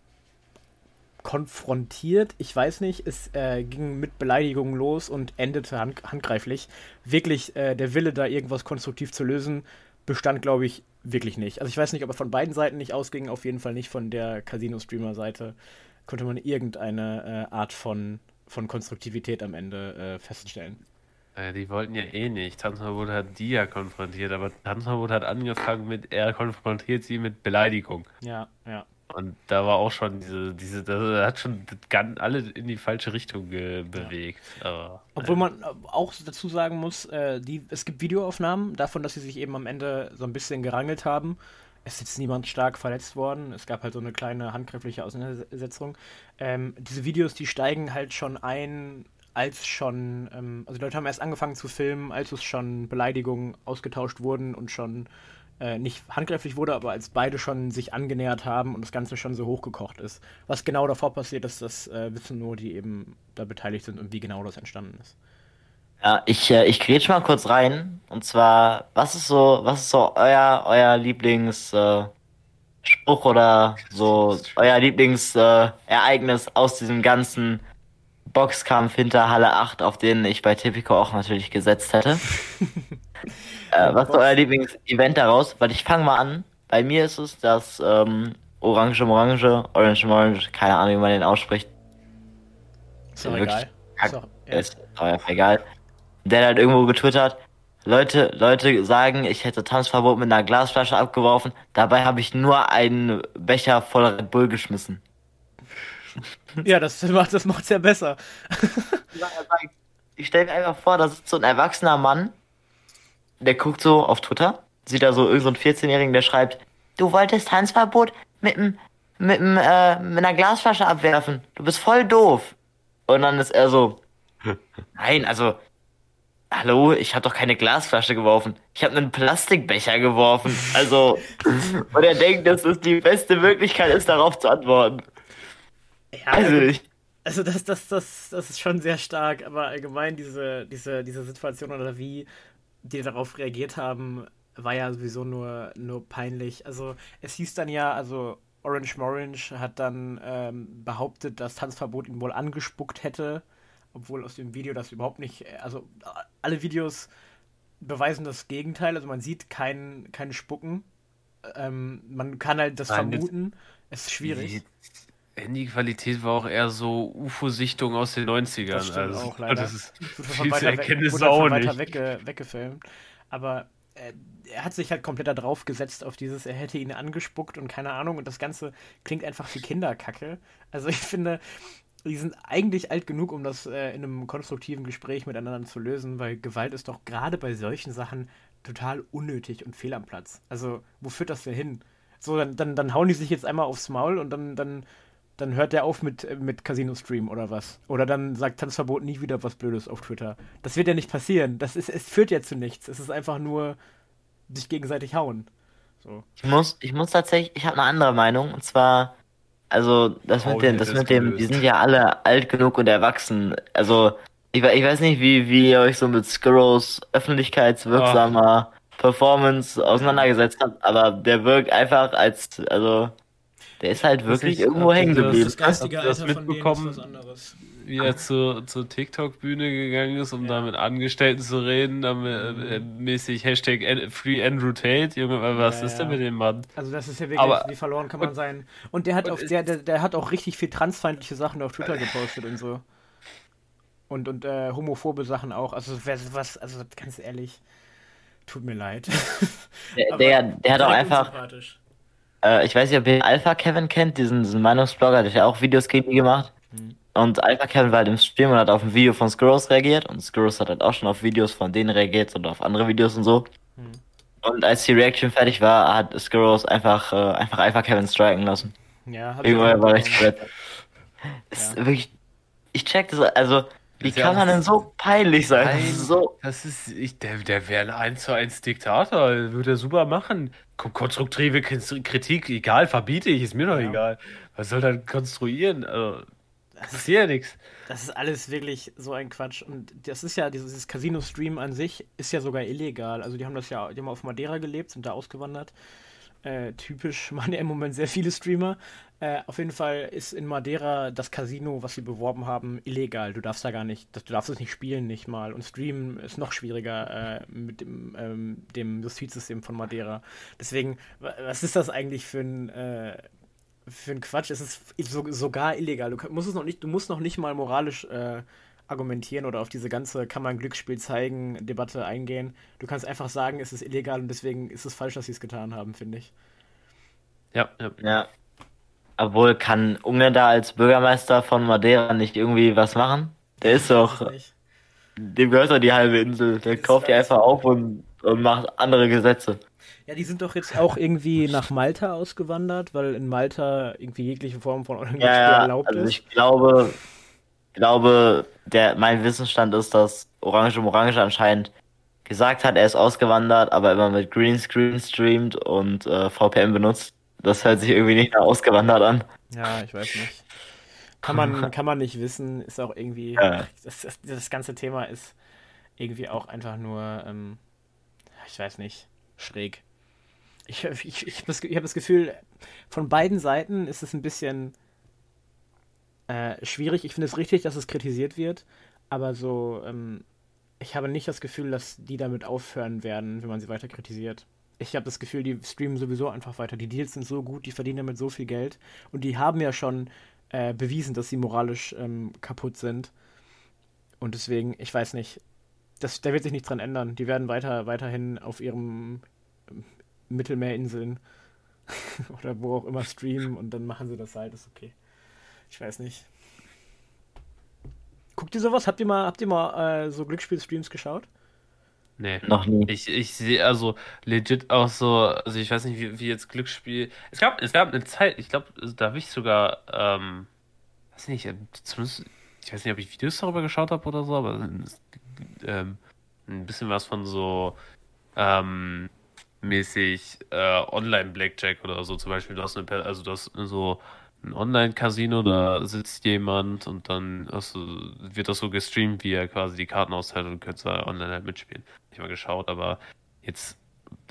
konfrontiert. Ich weiß nicht, es äh, ging mit Beleidigungen los und endete hand handgreiflich. Wirklich, äh, der Wille, da irgendwas konstruktiv zu lösen, bestand, glaube ich, wirklich nicht. Also ich weiß nicht, ob er von beiden Seiten nicht ausging, auf jeden Fall nicht von der Casino-Streamer-Seite konnte man irgendeine äh, Art von, von Konstruktivität am Ende äh, feststellen. Äh, die wollten ja eh nicht. Tanzverbot hat die ja konfrontiert, aber Tanzverbot hat angefangen mit, er konfrontiert sie mit Beleidigung. Ja, ja. Und da war auch schon diese, diese, das hat schon ganz, alle in die falsche Richtung bewegt. Ja. Aber, Obwohl äh. man auch dazu sagen muss, äh, die, es gibt Videoaufnahmen davon, dass sie sich eben am Ende so ein bisschen gerangelt haben. Es ist niemand stark verletzt worden. Es gab halt so eine kleine handgreifliche Auseinandersetzung. Ähm, diese Videos, die steigen halt schon ein als schon, ähm, also die Leute haben erst angefangen zu filmen, als es schon Beleidigungen ausgetauscht wurden und schon äh, nicht handgreiflich wurde, aber als beide schon sich angenähert haben und das Ganze schon so hochgekocht ist. Was genau davor passiert ist, das äh, wissen nur die eben da beteiligt sind und wie genau das entstanden ist. Ja, ich, äh, ich grätsch mal kurz rein. Und zwar, was ist so, was ist so euer, euer Lieblingsspruch äh, oder so euer Lieblingsereignis aus diesem ganzen Boxkampf hinter Halle 8, auf den ich bei Tipico auch natürlich gesetzt hätte. (laughs) äh, was ist euer Lieblingsevent daraus? Weil ich fange mal an. Bei mir ist es das ähm, Orange Orange, Orange Orange, keine Ahnung, wie man den ausspricht. Ist doch egal. Ist, doch, ja. ist doch egal. Der hat irgendwo getwittert, Leute, Leute sagen, ich hätte Tanzverbot mit einer Glasflasche abgeworfen. Dabei habe ich nur einen Becher voll Red Bull geschmissen. (laughs) Ja, das macht das macht's ja besser. (laughs) ich stelle mir einfach vor, da sitzt so ein erwachsener Mann, der guckt so auf Twitter, sieht da so irgendeinen so 14-Jährigen, der schreibt, du wolltest Tanzverbot mit, mit, mit, äh, mit einer Glasflasche abwerfen. Du bist voll doof. Und dann ist er so, (laughs) nein, also, hallo, ich habe doch keine Glasflasche geworfen. Ich habe einen Plastikbecher geworfen. Also, (laughs) und er denkt, dass es die beste Möglichkeit ist, darauf zu antworten. Ja, also, ich, also das, das, das, das ist schon sehr stark, aber allgemein diese, diese, diese Situation oder wie die darauf reagiert haben, war ja sowieso nur, nur peinlich. Also es hieß dann ja, also Orange Morange hat dann ähm, behauptet, dass Tanzverbot ihn wohl angespuckt hätte, obwohl aus dem Video das überhaupt nicht, also alle Videos beweisen das Gegenteil, also man sieht kein, kein Spucken. Ähm, man kann halt das Nein, vermuten. Es ist schwierig. Handyqualität war auch eher so UFO-Sichtung aus den 90ern. Das also, auch (laughs) leider. Das ist viel zu erkennen ist auch nicht. weiter wegge weggefilmt. Aber äh, er hat sich halt komplett da drauf gesetzt auf dieses, er hätte ihn angespuckt und keine Ahnung. Und das Ganze klingt einfach wie Kinderkacke. Also ich finde, die sind eigentlich alt genug, um das äh, in einem konstruktiven Gespräch miteinander zu lösen, weil Gewalt ist doch gerade bei solchen Sachen total unnötig und fehl am Platz. Also, wo führt das denn hin? So, dann, dann, dann hauen die sich jetzt einmal aufs Maul und dann, dann dann hört der auf mit, äh, mit Casino Stream oder was. Oder dann sagt Tanzverbot nie wieder was Blödes auf Twitter. Das wird ja nicht passieren. Das ist, es führt ja zu nichts. Es ist einfach nur sich gegenseitig hauen. So. Ich muss, ich muss tatsächlich, ich habe eine andere Meinung. Und zwar, also das oh, mit dem, das mit dem, die sind ja alle alt genug und erwachsen. Also ich, ich weiß nicht, wie, wie ihr euch so mit Skurrows öffentlichkeitswirksamer oh. Performance auseinandergesetzt habt, aber der wirkt einfach als, also der ist halt wirklich ist irgendwo hängen geblieben. Das geistige Alter das mitbekommen, wie er zur, zur TikTok-Bühne gegangen ist, um ja. da mit Angestellten zu reden, damit äh, mäßig Hashtag Free Andrew Tate. Junge, was ja, ist denn mit dem Mann? Also das ist ja wirklich, Aber, wie verloren kann man und, sein. Und der hat, auf, der, der, der hat auch richtig viel transfeindliche Sachen auf Twitter gepostet und so. Und, und äh, homophobe Sachen auch. Also, was, also ganz ehrlich, tut mir leid. Der, (laughs) der, der hat auch einfach. Äh, ich weiß nicht, ob ihr Alpha Kevin kennt, diesen, diesen Meinungsblogger, der hat ja auch Videos gegen die gemacht. Mhm. Und Alpha Kevin war halt im Stream und hat auf ein Video von Skurros reagiert. Und Skurros hat halt auch schon auf Videos von denen reagiert und auf andere Videos und so. Mhm. Und als die Reaction fertig war, hat Skurros einfach, äh, einfach Alpha Kevin striken lassen. Ja, hat Irgendwann war recht ja. Ist wirklich. Ich check das, also. Wie das kann man denn so peinlich sein? Nein, das ist, so das ist ich, der, der wäre ein 1 zu 1 Diktator, würde er super machen. Konstruktive Kritik, egal, verbiete ich, ist mir doch ja. egal. Was soll er konstruieren? Also, das ist ja nichts. Das ist alles wirklich so ein Quatsch. Und das ist ja, dieses Casino-Stream an sich ist ja sogar illegal. Also die haben das ja, die haben auf Madeira gelebt, sind da ausgewandert. Äh, typisch (laughs) machen ja im Moment sehr viele Streamer. Äh, auf jeden Fall ist in Madeira das Casino, was sie beworben haben, illegal. Du darfst da gar nicht, du darfst es nicht spielen, nicht mal. Und streamen ist noch schwieriger äh, mit dem, ähm, dem Justizsystem von Madeira. Deswegen, was ist das eigentlich für ein äh, für ein Quatsch. Es ist so, sogar illegal. Du musst es noch nicht, du musst noch nicht mal moralisch äh, argumentieren oder auf diese ganze kann man Glücksspiel zeigen Debatte eingehen. Du kannst einfach sagen, es ist illegal und deswegen ist es falsch, dass sie es getan haben, finde ich. Ja, ja. Ja. Obwohl kann Unge da als Bürgermeister von Madeira nicht irgendwie was machen? Der ist doch. Dem gehört doch die halbe Insel. Der kauft die einfach auf und, und macht andere Gesetze. Ja, die sind doch jetzt auch irgendwie nach Malta ausgewandert, weil in Malta irgendwie jegliche Form von Online ja, erlaubt also ist. Ich glaube, glaube, der, mein Wissensstand ist, dass Orange Orange anscheinend gesagt hat, er ist ausgewandert, aber immer mit Greenscreen streamt und äh, VPN benutzt. Das hört sich irgendwie nicht nach ausgewandert an. Ja, ich weiß nicht. Kann man, (laughs) kann man nicht wissen, ist auch irgendwie. Ja. Das, das, das ganze Thema ist irgendwie auch einfach nur, ähm, ich weiß nicht, schräg ich, ich, ich, ich habe das Gefühl, von beiden Seiten ist es ein bisschen äh, schwierig. Ich finde es richtig, dass es kritisiert wird, aber so, ähm, ich habe nicht das Gefühl, dass die damit aufhören werden, wenn man sie weiter kritisiert. Ich habe das Gefühl, die streamen sowieso einfach weiter. Die Deals sind so gut, die verdienen damit so viel Geld und die haben ja schon äh, bewiesen, dass sie moralisch ähm, kaputt sind. Und deswegen, ich weiß nicht, das, da wird sich nichts dran ändern. Die werden weiter, weiterhin auf ihrem Mittelmeerinseln (laughs) oder wo auch immer streamen und dann machen sie das halt, ist okay. Ich weiß nicht. Guckt ihr sowas? Habt ihr mal, habt ihr mal äh, so Glücksspiel-Streams geschaut? Nee. Noch nie. Ich, ich sehe also legit auch so, also ich weiß nicht, wie, wie jetzt Glücksspiel. Es gab, es gab eine Zeit, ich glaube, da habe ich sogar, ähm, weiß nicht, äh, zumindest, ich weiß nicht, ob ich Videos darüber geschaut habe oder so, aber ähm, ein bisschen was von so, ähm, mäßig äh, Online-Blackjack oder so. Zum Beispiel, du hast eine, also du hast so ein Online-Casino, da sitzt jemand und dann du, wird das so gestreamt, wie er quasi die Karten austeilt und könntest da online halt mitspielen. Ich mal geschaut, aber jetzt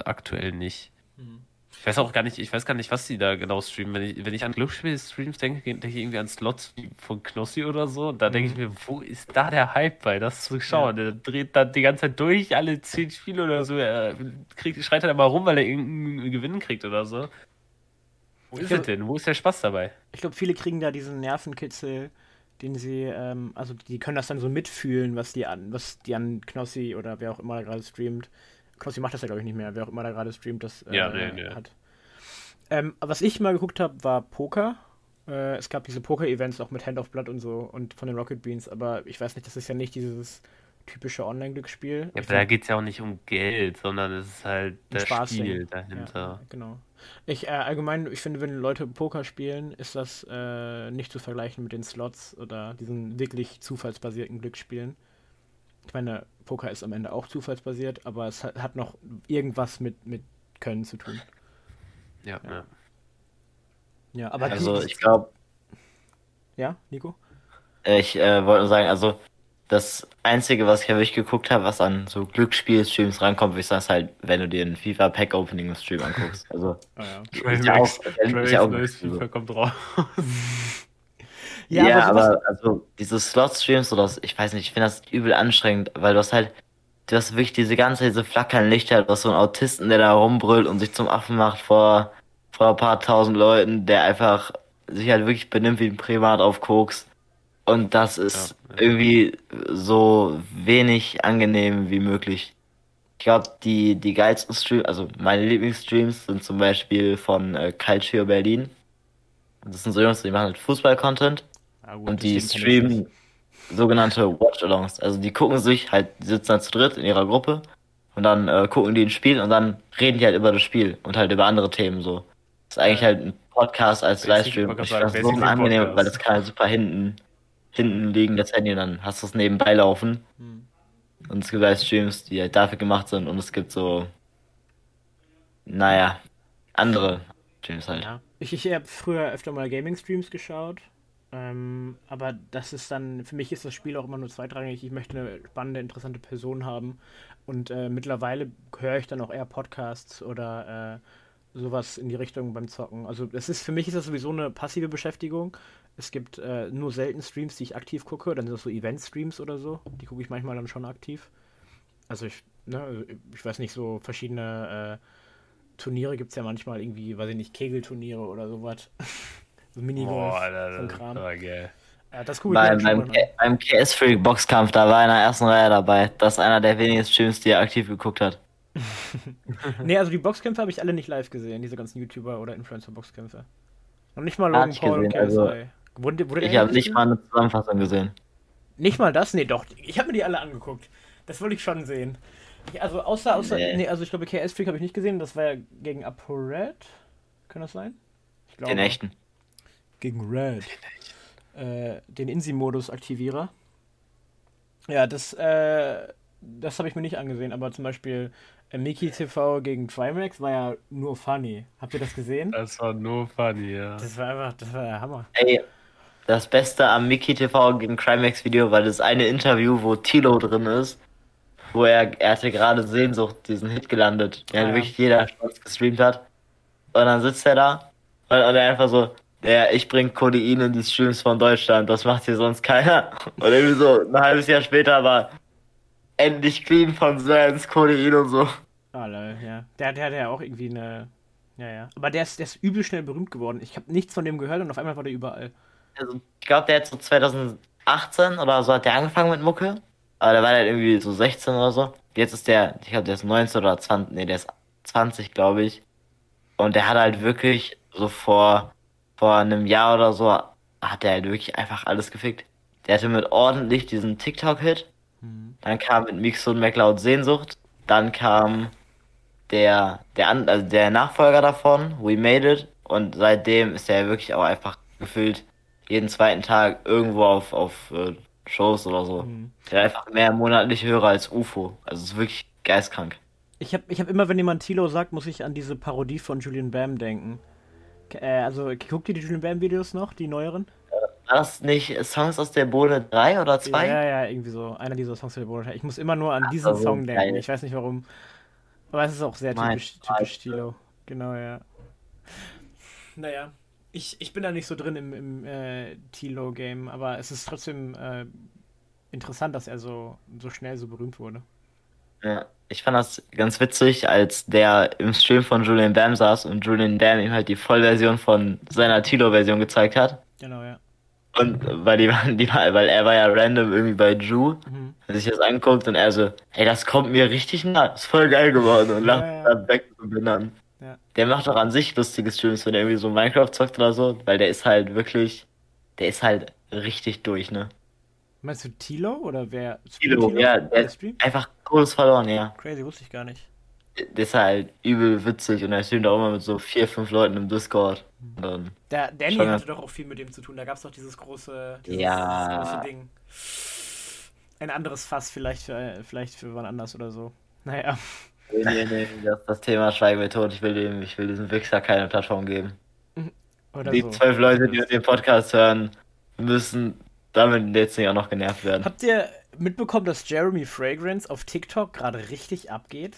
aktuell nicht. Mhm. Ich weiß auch gar nicht, ich weiß gar nicht, was die da genau streamen. Wenn ich, wenn ich an Glücksspiel-Streams denke, denke ich irgendwie an Slots von Knossi oder so. Da denke ich mhm. mir, wo ist da der Hype bei, das zu schauen? Ja. Der dreht da die ganze Zeit durch, alle zehn Spiele oder so. Er kriegt, schreit er mal rum, weil er irgendeinen Gewinn kriegt oder so. Wo ist glaub, es denn? Wo ist der Spaß dabei? Ich glaube, viele kriegen da diesen Nervenkitzel, den sie, ähm, also die können das dann so mitfühlen, was die an, was die an Knossi oder wer auch immer gerade streamt Knossi macht das ja, glaube ich, nicht mehr. Wer auch immer da gerade streamt, das äh, ja, nee, nee. hat. Ähm, was ich mal geguckt habe, war Poker. Äh, es gab diese Poker-Events auch mit Hand of Blood und so und von den Rocket Beans, aber ich weiß nicht, das ist ja nicht dieses typische Online-Glücksspiel. Ja, aber da geht es ja auch nicht um Geld, sondern es ist halt das Spiel dahinter. Ja, genau. Ich äh, allgemein, ich finde, wenn Leute Poker spielen, ist das äh, nicht zu vergleichen mit den Slots oder diesen wirklich zufallsbasierten Glücksspielen. Ich meine, Poker ist am Ende auch zufallsbasiert, aber es hat, hat noch irgendwas mit, mit Können zu tun. Ja, ja. Ja, aber also ich glaube. Ja, Nico? Ich äh, wollte nur sagen, also das Einzige, was ich ja wirklich geguckt habe, was an so Glücksspiel-Streams rankommt, ist das halt, wenn du dir einen FIFA Pack Opening Stream anguckst. Also, oh ja. ja auch, ja auch neues FIFA kommt raus. Ja, ja aber, aber also diese Slot-Streams oder das, ich weiß nicht, ich finde das übel anstrengend, weil du hast halt, du hast wirklich diese ganze, diese flackern Lichter, du hast so einen Autisten, der da rumbrüllt und sich zum Affen macht vor, vor ein paar tausend Leuten, der einfach sich halt wirklich benimmt wie ein Primat auf Koks. Und das ist ja, ja. irgendwie so wenig angenehm wie möglich. Ich glaube, die, die geilsten Streams, also meine Lieblingsstreams sind zum Beispiel von äh, Calcio Berlin. Das sind so Jungs, die machen halt Fußball-Content. Ah, und die streamen sogenannte Watch-Alongs. Also die gucken sich halt, die sitzen dann zu dritt in ihrer Gruppe und dann äh, gucken die ein Spiel und dann reden die halt über das Spiel und halt über andere Themen so. Das ist eigentlich ja. halt ein Podcast als Livestream. Ich finde das so angenehm, weil das kann halt super hinten, hinten liegen, das Handy, und dann hast du es nebenbei laufen. Hm. Und es gibt Livestreams, die halt dafür gemacht sind und es gibt so, naja, andere Streams halt. Ja. Ich, ich habe früher öfter mal Gaming-Streams geschaut. Ähm, aber das ist dann, für mich ist das Spiel auch immer nur zweitrangig. Ich möchte eine spannende, interessante Person haben. Und äh, mittlerweile höre ich dann auch eher Podcasts oder äh, sowas in die Richtung beim Zocken. Also es ist für mich ist das sowieso eine passive Beschäftigung. Es gibt äh, nur selten Streams, die ich aktiv gucke. Dann sind das so Event-Streams oder so. Die gucke ich manchmal dann schon aktiv. Also ich, ne, also ich weiß nicht, so verschiedene äh, Turniere gibt es ja manchmal irgendwie, weiß ich nicht, Kegelturniere oder sowas. (laughs) so Minigolf, oh, so Kram. Das war geil. Ja, das cool. Beim, beim, beim KS Freak Boxkampf, da war er in der ersten Reihe dabei. Das ist einer der wenigen Streams, die er aktiv geguckt hat. (laughs) nee, also die Boxkämpfe habe ich alle nicht live gesehen, diese ganzen YouTuber oder Influencer-Boxkämpfe. Und nicht mal Logan Paul gesehen, und KSI. Also, wurde, wurde ich habe nicht mal eine Zusammenfassung gesehen. Nicht mal das? Nee, doch. Ich habe mir die alle angeguckt. Das wollte ich schon sehen. Also außer, außer, nee, nee also ich glaube KS Freak habe ich nicht gesehen, das war ja gegen ApoRed. Kann das sein? Ich glaube. Den echten. Gegen Red äh, den Insi-Modus aktiviere. Ja, das, äh, das habe ich mir nicht angesehen, aber zum Beispiel Mickey TV gegen Trimax war ja nur funny. Habt ihr das gesehen? Das war nur funny, ja. Das war einfach, das war der Hammer. Ey, das Beste am Mickey TV gegen Trimax Video war das eine Interview, wo Tilo drin ist, wo er, er hatte gerade Sehnsucht, diesen Hit gelandet, der ja. wirklich jeder gestreamt hat. Und dann sitzt er da und, und er einfach so, ja, ich bring Codein in die Streams von Deutschland, das macht hier sonst keiner. Und irgendwie so ein halbes Jahr später war endlich clean von Sans Codein und so. Ah, lol, ja. Der, der hat ja auch irgendwie eine. Ja, ja. Aber der ist, der ist übel schnell berühmt geworden. Ich habe nichts von dem gehört und auf einmal war der überall. Also, ich glaube, der hat so 2018 oder so hat der angefangen mit Mucke. Aber der war halt irgendwie so 16 oder so. Jetzt ist der, ich glaube, der ist 19 oder 20, nee, der ist 20, glaube ich. Und der hat halt wirklich so vor vor einem Jahr oder so hat er halt wirklich einfach alles gefickt. Der hatte mit ordentlich diesen TikTok-Hit. Mhm. Dann kam mit Mix und MacLeod Sehnsucht. Dann kam der, der, also der Nachfolger davon, We Made It. Und seitdem ist er wirklich auch einfach gefühlt jeden zweiten Tag irgendwo auf, auf äh, Shows oder so. Mhm. Der hat einfach mehr monatliche Hörer als UFO. Also ist wirklich geistkrank. Ich habe ich hab immer, wenn jemand Tilo sagt, muss ich an diese Parodie von Julian Bam denken. Äh, also, guckt ihr die Julian Bam Videos noch, die neueren? War das nicht Songs aus der Bohne 3 oder 2? Ja, ja, irgendwie so. Einer dieser Songs aus der Bohne 3. Ich muss immer nur an diesen also, Song denken. Ich weiß nicht warum. Aber es ist auch sehr typisch, typisch Stilo. Genau, ja. Naja. Ich, ich bin da nicht so drin im, im äh, Tilo-Game, aber es ist trotzdem äh, interessant, dass er so, so schnell so berühmt wurde. Ja, ich fand das ganz witzig, als der im Stream von Julian Bam saß und Julian Bam ihm halt die Vollversion von seiner Tilo-Version gezeigt hat. Genau, ja. Und weil die waren, die war, weil er war ja random irgendwie bei Ju, mhm. hat sich das anguckt und er so, hey, das kommt mir richtig nah, ist voll geil geworden und lacht ja, ja. dann weg und bin dann. Ja. Der macht doch an sich lustige Streams, wenn er irgendwie so Minecraft zockt oder so, weil der ist halt wirklich, der ist halt richtig durch, ne? Meinst du Tilo oder wer? Tilo, Tilo? ja, der ist einfach Todes verloren, ja. Crazy, wusste ich gar nicht. Der ist halt übel witzig und er streamt auch immer mit so vier, fünf Leuten im Discord. Und der Danny hatte doch auch viel mit dem zu tun. Da gab es doch dieses große, dieses, ja. dieses große Ding. Ein anderes Fass vielleicht für, vielleicht für wann anders oder so. Naja. Nee, nee, nee, das, das Thema schweigen wir tot. Ich will, dem, ich will diesem Wichser keine Plattform geben. Oder die so. zwölf Leute, die den Podcast hören, müssen damit jetzt nicht auch noch genervt werden. Habt ihr mitbekommen, dass Jeremy Fragrance auf TikTok gerade richtig abgeht?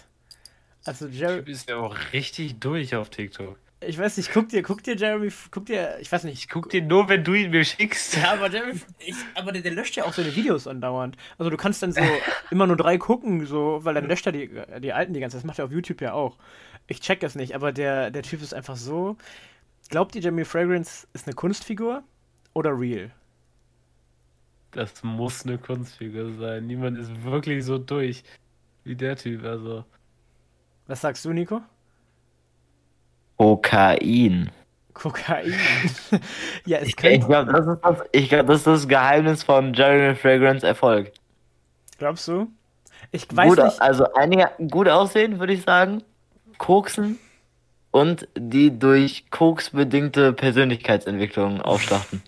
Also Jeremy ist ja auch richtig durch auf TikTok. Ich weiß nicht, guck dir, guck dir Jeremy, guck dir, ich weiß nicht. Ich guck dir nur, wenn du ihn mir schickst. Ja, aber Jeremy, ich, aber der, der, löscht ja auch seine Videos andauernd. Also du kannst dann so (laughs) immer nur drei gucken, so, weil dann löscht er die, die alten die ganze Zeit. Das macht er auf YouTube ja auch. Ich check das nicht, aber der, der Typ ist einfach so. Glaubt ihr, Jeremy Fragrance ist eine Kunstfigur oder real? das muss eine Kunstfigur sein. Niemand ist wirklich so durch wie der Typ, also. Was sagst du, Nico? Kokain. Kokain. (laughs) ja, es Ich, ich glaube, das, ist das, ich glaub, das ist das Geheimnis von Jeremy Fragrance Erfolg. Glaubst du? Ich weiß Gut, nicht. also einige gut aussehen, würde ich sagen. Koksen und die durch Koks bedingte Persönlichkeitsentwicklung aufschlachten.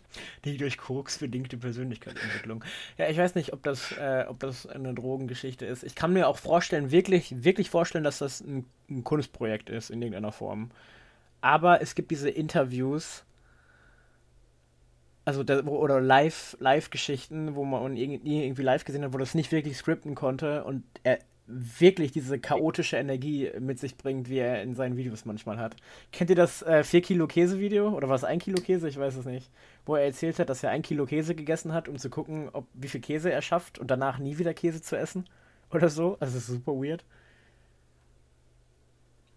Die durch Koks bedingte Persönlichkeitsentwicklung. Ja, ich weiß nicht, ob das, äh, ob das eine Drogengeschichte ist. Ich kann mir auch vorstellen, wirklich, wirklich vorstellen, dass das ein, ein Kunstprojekt ist in irgendeiner Form. Aber es gibt diese Interviews, also da, wo, oder Live, Live-Geschichten, wo man irgendwie, irgendwie live gesehen hat, wo das nicht wirklich skripten konnte und er wirklich diese chaotische Energie mit sich bringt, wie er in seinen Videos manchmal hat. Kennt ihr das äh, 4 Kilo Käse-Video? Oder war es 1 Kilo Käse? Ich weiß es nicht. Wo er erzählt hat, dass er 1 Kilo Käse gegessen hat, um zu gucken, ob, wie viel Käse er schafft und danach nie wieder Käse zu essen. (laughs) Oder so. Also, das ist super weird.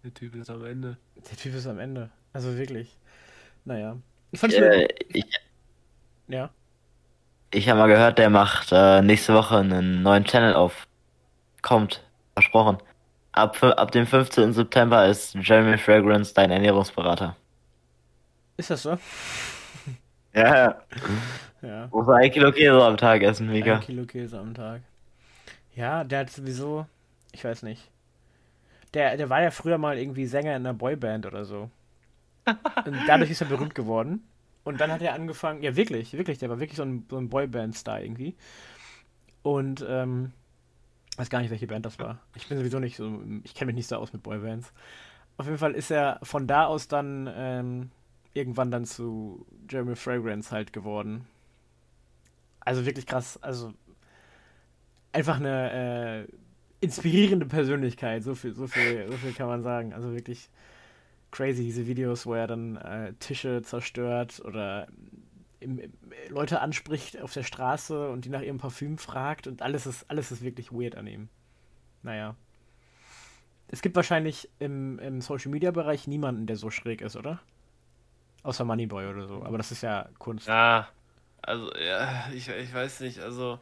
Der Typ ist am Ende. Der Typ ist am Ende. Also wirklich. Naja. Ich fand Äh, ich Ja. ich habe mal gehört, der macht äh, nächste Woche einen neuen Channel auf. Kommt, versprochen. Ab, ab dem 15. September ist Jeremy Fragrance dein Ernährungsberater. Ist das so? (laughs) Ja, ja. Ja. Muss ein Kilo Käse am Tag essen, Mika. Ein Kilo Käse am Tag. Ja, der hat sowieso. Ich weiß nicht. Der, der war ja früher mal irgendwie Sänger in einer Boyband oder so. (laughs) Und dadurch ist er berühmt geworden. Und dann hat er angefangen. Ja, wirklich, wirklich. Der war wirklich so ein, so ein Boyband-Star irgendwie. Und, ähm. Weiß gar nicht, welche Band das war. Ich bin sowieso nicht so. Ich kenne mich nicht so aus mit Boybands. Auf jeden Fall ist er von da aus dann ähm, irgendwann dann zu Jeremy Fragrance halt geworden. Also wirklich krass. Also einfach eine äh, inspirierende Persönlichkeit. So viel, so viel, so viel kann man sagen. Also wirklich crazy diese Videos, wo er dann äh, Tische zerstört oder im, im, Leute anspricht auf der Straße und die nach ihrem Parfüm fragt und alles ist, alles ist wirklich weird an ihm. Naja. Es gibt wahrscheinlich im, im Social Media Bereich niemanden, der so schräg ist, oder? Außer Moneyboy oder so. Aber das ist ja Kunst. Ja, also, ja, ich, ich weiß nicht, also.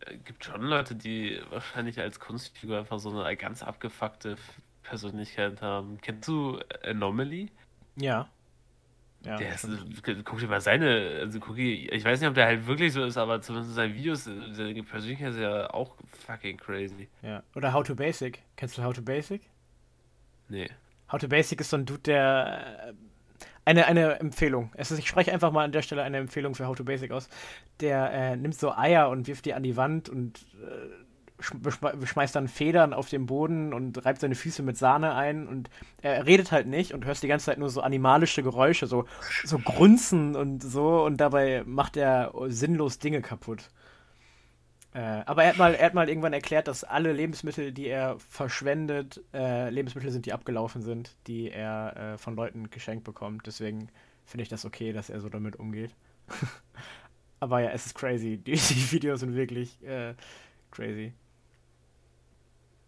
äh, Gibt schon Leute, die wahrscheinlich als Kunstfigur einfach so eine ganz abgefuckte Persönlichkeit haben. Kennst du Anomaly? Ja. Ja, Der ist, guck dir mal seine, also guck dir, ich weiß nicht, ob der halt wirklich so ist, aber zumindest seine Videos, seine Persönlichkeit ist ja auch fucking crazy. ja. Oder How to Basic. Kennst du How to Basic? Nee. How to Basic ist so ein Dude, der. äh, Eine, eine Empfehlung. Es ist, ich spreche einfach mal an der Stelle eine Empfehlung für How to Basic aus. Der äh, nimmt so Eier und wirft die an die Wand und äh, schmeißt dann Federn auf den Boden und reibt seine Füße mit Sahne ein und er redet halt nicht und hörst die ganze Zeit nur so animalische Geräusche, so, so Grunzen und so und dabei macht er sinnlos Dinge kaputt. Äh, aber er hat, mal, er hat mal irgendwann erklärt, dass alle Lebensmittel, die er verschwendet, äh, Lebensmittel sind, die abgelaufen sind, die er äh, von Leuten geschenkt bekommt. Deswegen finde ich das okay, dass er so damit umgeht. (laughs) aber ja, es ist crazy. Die, die Videos sind wirklich äh, crazy.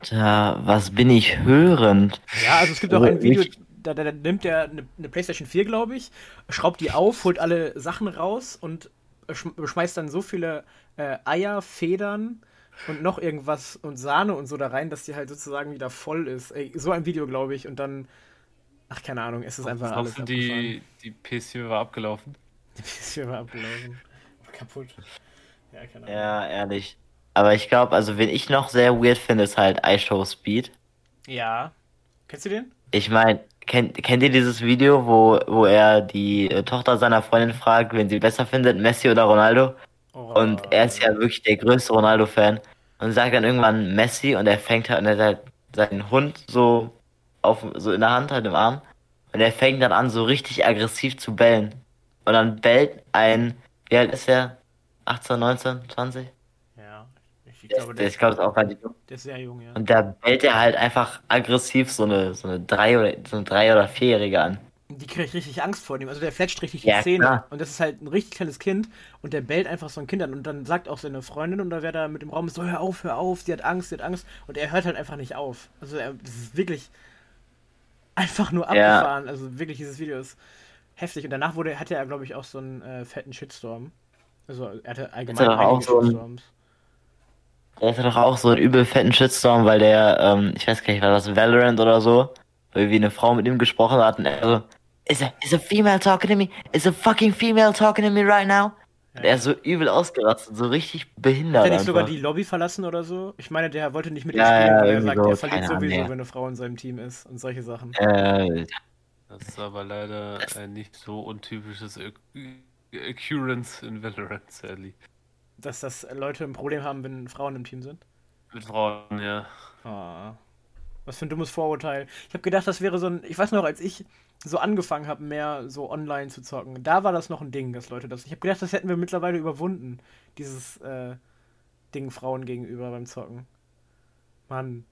Da, was bin ich hörend? Ja, also es gibt auch ein Video, da, da, da nimmt er eine, eine PlayStation 4, glaube ich, schraubt die auf, holt alle Sachen raus und schm schmeißt dann so viele äh, Eier, Federn und noch irgendwas und Sahne und so da rein, dass die halt sozusagen wieder voll ist. Ey, so ein Video, glaube ich, und dann, ach, keine Ahnung, es ist einfach alles du, die, die PS4 war abgelaufen? (laughs) Die PS4 war abgelaufen. Kaputt. Ja, keine Ahnung. Ja, ehrlich. Aber ich glaube, also wen ich noch sehr weird finde, ist halt iShow Speed. Ja. Kennst du den? Ich meine, kennt, kennt ihr dieses Video, wo, wo er die äh, Tochter seiner Freundin fragt, wen sie besser findet, Messi oder Ronaldo? Oh, Und er ist ja wirklich der größte Ronaldo-Fan. Und sagt dann irgendwann Messi und er fängt halt, und er hat seinen Hund so auf, so in der Hand, halt im Arm. Und er fängt dann an, so richtig aggressiv zu bellen. Und dann bellt ein, wie alt ist er? 18, 19, 20? Ja. Ich, glaube, der, der, ich glaube, ist auch relativ jung. der ist sehr jung, ja. Und da bellt er halt einfach aggressiv so eine, so eine drei oder, so eine drei- oder vierjährige an. Die kriegt richtig Angst vor dem. Also der fletscht richtig die Ja, Zähne. klar. Und das ist halt ein richtig kleines Kind. Und der bellt einfach so ein Kind an. Und dann sagt auch seine Freundin, und da wer da mit dem Raum ist, so hör auf, hör auf, sie hat Angst, sie hat Angst. Und er hört halt einfach nicht auf. Also er, das ist wirklich einfach nur Ja. abgefahren. Also wirklich, dieses Video ist heftig. Und danach wurde, hatte er, glaube ich, auch so einen äh, fetten Shitstorm. Also er hatte allgemein Hatte auch so ein- Shitstorms. Der hatte doch auch so einen übel fetten Shitstorm, weil der, ähm, ich weiß gar nicht, war das Valorant oder so, weil wie eine Frau mit ihm gesprochen hat und er so, is a, is a female talking to me? Is a fucking female talking to me right now? Und er ist so übel ausgerastet, so richtig behindert Hat er nicht einfach. sogar die Lobby verlassen oder so? Ich meine, der wollte nicht mit ihm Ja, spielen, ja, weil er sagt, so, er verliert sowieso, ja. wenn eine Frau in seinem Team ist und solche Sachen. Äh, Das ist aber leider ein nicht so untypisches Occurrence in Valorant, Sally. Dass das Leute ein Problem haben, wenn Frauen im Team sind. Mit Frauen, ja. Ah. Was für ein dummes Vorurteil. Ich habe gedacht, das wäre so ein. Ich weiß noch, als ich so angefangen habe, mehr so online zu zocken, da war das noch ein Ding, dass Leute das. Ich habe gedacht, das hätten wir mittlerweile überwunden. Dieses äh, Ding Frauen gegenüber beim Zocken. Mann.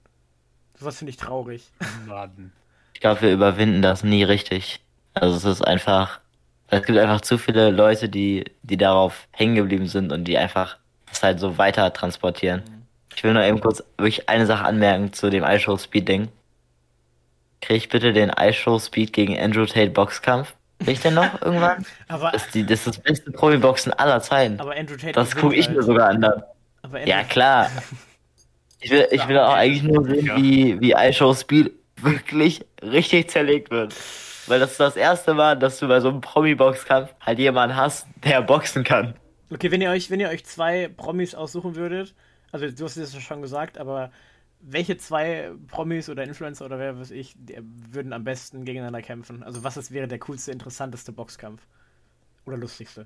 Sowas finde ich traurig. Mann. ich glaube, wir überwinden das nie richtig. Also es ist einfach, es gibt einfach zu viele Leute, die, die darauf hängen geblieben sind und die einfach das halt so weiter transportieren. Ich will nur eben kurz wirklich eine Sache anmerken zu dem iShow Speed Ding. Krieg ich bitte den iShow Speed gegen Andrew Tate Boxkampf? Krieg ich den noch (laughs) irgendwann? Aber, Das ist, die, das ist das beste Promi-Boxen aller Zeiten. aber Andrew Tate. Das gucke ich halt. mir sogar an. Ja, klar. (laughs) Ich will, ich will auch eigentlich nur sehen, wie, wie iShow Speed wirklich richtig zerlegt wird. Weil das ist das erste Mal, dass du bei so einem Promi-Boxkampf halt jemanden hast, der boxen kann. Okay, wenn ihr euch, wenn ihr euch zwei Promis aussuchen würdet, also du hast es ja schon gesagt, aber welche zwei Promis oder Influencer oder wer weiß ich, die würden am besten gegeneinander kämpfen? Also was ist, wäre der coolste, interessanteste Boxkampf? Oder lustigste?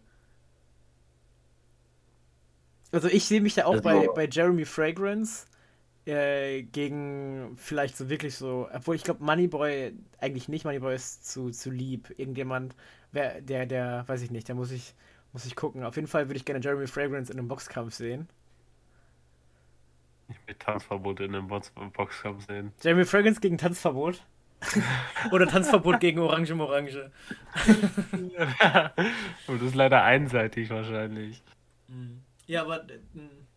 Also ich sehe mich da auch Also- bei, bei Jeremy Fragrance äh, gegen vielleicht so wirklich so, obwohl ich glaube Moneyboy eigentlich nicht, Moneyboy ist zu, zu lieb. Irgendjemand, wer, der, der, weiß ich nicht, der muss ich, muss ich gucken. Auf jeden Fall würde ich gerne Jeremy Fragrance in einem Boxkampf sehen. Ich will Tanzverbot in einem Box- Boxkampf sehen. Jeremy Fragrance gegen Tanzverbot. (laughs) Oder Tanzverbot gegen Orange Morange. (laughs) Und das ist leider einseitig wahrscheinlich. Ja, aber äh,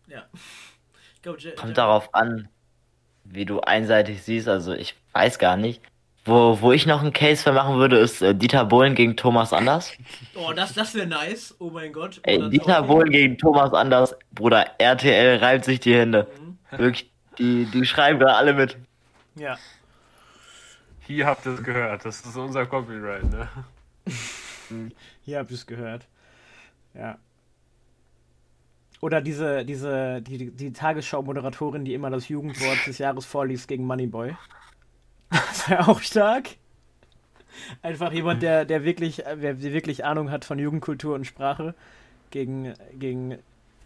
ja. Glaube, Kommt darauf an, wie du einseitig siehst. Also ich weiß gar nicht. Wo, wo ich noch einen Case für machen würde, ist äh, Dieter Bohlen gegen Thomas Anders. (laughs) Oh, das, das wäre nice. Oh mein Gott. Ey, Oder Dieter Bohlen gegen Thomas Anders. Bruder, RTL reibt sich die Hände. Wirklich, die, die schreiben gerade alle mit. Ja. Hier habt ihr es gehört. Das ist unser Copyright, ne? (laughs) Hier habt ihr es gehört. Ja. Oder diese, diese, die, die Tagesschau-Moderatorin, die immer das Jugendwort des Jahres vorliest gegen Moneyboy. Das wäre auch stark. Einfach jemand, der, der wirklich, der wirklich Ahnung hat von Jugendkultur und Sprache. Gegen, gegen,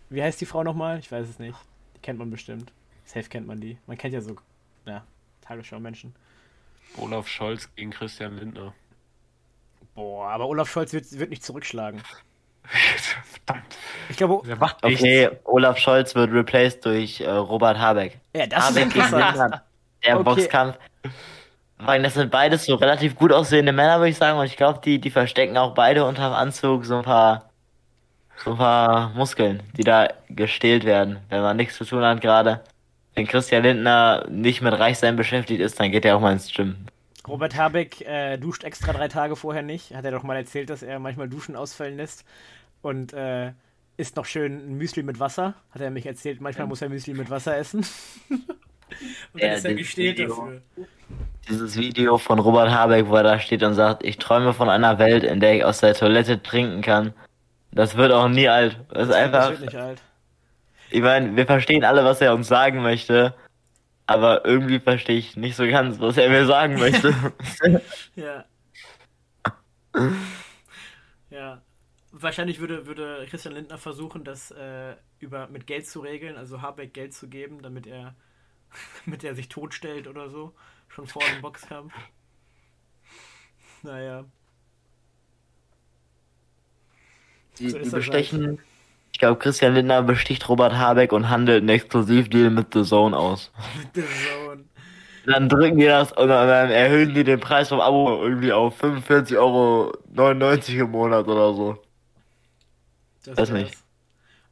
wie heißt die Frau nochmal? Ich weiß es nicht. Die kennt man bestimmt. Safe kennt man die. Man kennt ja so, ja, Tagesschau-Menschen. Olaf Scholz gegen Christian Lindner. Boah, aber Olaf Scholz wird, wird nicht zurückschlagen. Verdammt. Ich glaube, Der macht Okay, Olaf Scholz wird replaced durch äh, Robert Habeck. ja, das ist Habeck gegen interessant. Der Okay. Boxkampf. Vor allem, Das sind beides so relativ gut aussehende Männer, würde ich sagen. Und ich glaube, die, die verstecken auch beide unterm Anzug so ein paar, so ein paar Muskeln, die da gestählt werden, wenn man nichts zu tun hat gerade. Wenn Christian Lindner nicht mit Reichsein beschäftigt ist, dann geht er auch mal ins Gym. Robert Habeck äh, duscht extra drei Tage vorher nicht. Hat er doch mal erzählt, dass er manchmal Duschen ausfallen lässt. Und äh, isst noch schön ein Müsli mit Wasser. Hat er mich erzählt, manchmal muss er Müsli mit Wasser essen. (laughs) Und dann Ja, ist er das gesteht Video. dafür. Dieses Video von Robert Habeck, wo er da steht und sagt, ich träume von einer Welt, in der ich aus der Toilette trinken kann. Das wird auch nie alt. Das ist Das einfach, wird nicht alt. ich meine, wir verstehen alle, was er uns sagen möchte, aber irgendwie verstehe ich nicht so ganz, was er mir sagen möchte. (laughs) Ja. ja. Wahrscheinlich würde, würde Christian Lindner versuchen, das äh, über, mit Geld zu regeln, also Habeck Geld zu geben, damit er, (laughs) damit er sich totstellt oder so. Schon vor dem Boxkampf. Naja. Die, So die ist das bestechen, glaube, Christian Lindner besticht Robert Habeck und handelt einen Exklusivdeal mit The Zone aus. The Zone. Dann drücken die das und dann erhöhen die den Preis vom Abo irgendwie auf 45,99 Euro im Monat oder so. Das Weiß nicht.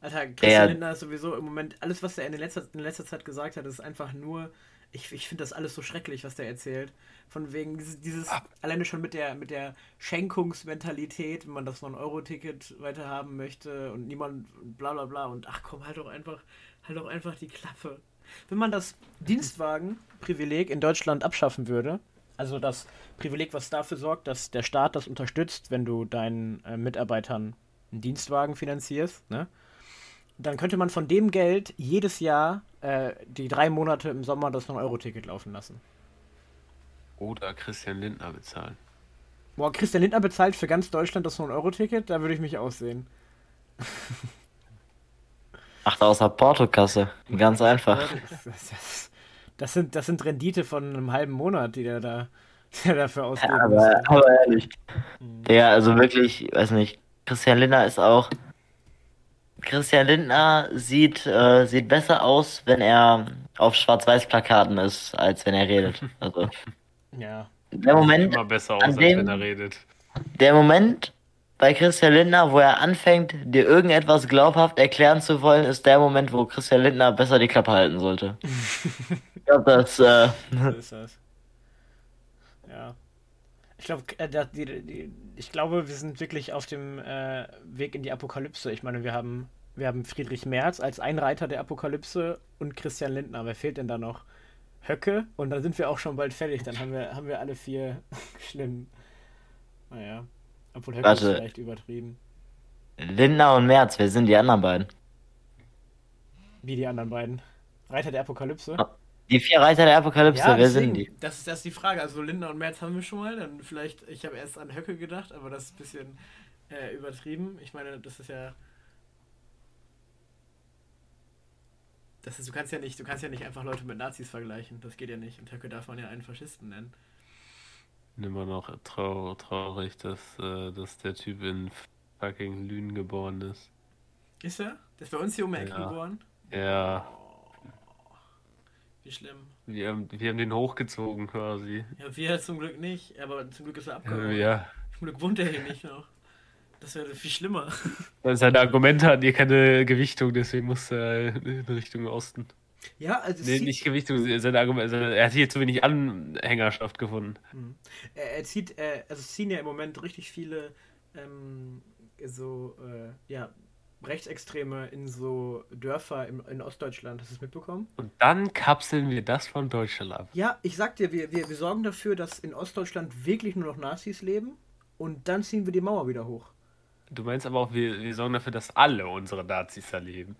Alter, Christian Der- Lindner ist sowieso im Moment, alles, was er in letzter, in letzter Zeit gesagt hat, ist einfach nur Ich, ich finde das alles so schrecklich, was der erzählt. Von wegen dieses, dieses alleine schon mit der, mit der Schenkungsmentalität, wenn man das 9-Euro-Ticket weiterhaben möchte und niemand bla bla bla und ach komm, halt doch einfach, halt doch einfach die Klappe. Wenn man das Dienstwagen-Privileg in Deutschland abschaffen würde, also das Privileg, was dafür sorgt, dass der Staat das unterstützt, wenn du deinen äh, Mitarbeitern einen Dienstwagen finanzierst, ne? Dann könnte man von dem Geld jedes Jahr äh, die drei Monate im Sommer das 9-Euro-Ticket laufen lassen. Oder Christian Lindner bezahlen. Boah, Christian Lindner bezahlt für ganz Deutschland das 9-Euro-Ticket, da würde ich mich aussehen. Ach, aus der Portokasse. Ganz einfach. (laughs) Das, das, das, sind, das sind Rendite von einem halben Monat, die der da der dafür ausgeben ja, aber, aber ehrlich. Mhm. Der, also wirklich, ich weiß nicht, Christian Lindner ist auch. Christian Lindner sieht, äh, sieht besser aus, wenn er auf Schwarz-Weiß-Plakaten ist, als wenn er redet. (laughs) Also. Ja. Der Moment. Immer besser aus, als dem, wenn er redet. Der Moment bei Christian Lindner, wo er anfängt, dir irgendetwas glaubhaft erklären zu wollen, ist der Moment, wo Christian Lindner besser die Klappe halten sollte. (laughs) ich glaube, das. Äh, so ist das. Ja. Ich glaube, äh, ich glaube, wir sind wirklich auf dem äh, Weg in die Apokalypse. Ich meine, wir haben, wir haben Friedrich Merz als Einreiter der Apokalypse und Christian Lindner. Wer fehlt denn da noch? Höcke und dann sind wir auch schon bald fertig. Dann haben wir, haben wir alle vier (laughs) schlimm. Naja. Obwohl Höcke Warte. ist vielleicht übertrieben. Lindner und Merz, wer sind die anderen beiden? Wie die anderen beiden? Reiter der Apokalypse? Die vier Reiter der Apokalypse, ja, wer deswegen, sind die? Das ist, ist die Frage. Also Lindner und Merz haben wir schon mal. Dann vielleicht, ich habe erst an Höcke gedacht, aber das ist ein bisschen äh, übertrieben. Ich meine, das ist ja Das ist, du kannst ja nicht, du kannst ja nicht einfach Leute mit Nazis vergleichen. Das geht ja nicht. Und Höcke darf man ja einen Faschisten nennen. Immer noch trau traurig, dass, äh, dass der Typ in fucking Lünen geboren ist. Ist er? Der ist bei uns hier um Ecken ja. geboren? Ja. Oh. Wie schlimm. Wir haben, wir haben den hochgezogen quasi. Ja, wir zum Glück nicht, aber zum Glück ist er abgehauen. Ja. Zum Glück wohnt er hier nicht noch. Das wäre viel schlimmer. (laughs) Seine Argumente hatten hier keine Gewichtung, deswegen muss er in Richtung Osten. Ja, also. Nee, nicht Gewichtung, seine Argumente, er hat hier zu wenig Anhängerschaft gefunden. Mhm. Er, er, zieht, äh, also ziehen ja im Moment richtig viele ähm, so, äh, ja, Rechtsextreme in so Dörfer in, in Ostdeutschland. Hast du es mitbekommen? Und dann kapseln wir das von Deutschland ab. Ja, ich sag dir, wir, wir, wir sorgen dafür, dass in Ostdeutschland wirklich nur noch Nazis leben und dann ziehen wir die Mauer wieder hoch. Du meinst aber auch, wir, wir sorgen dafür, dass alle unsere Nazis erleben.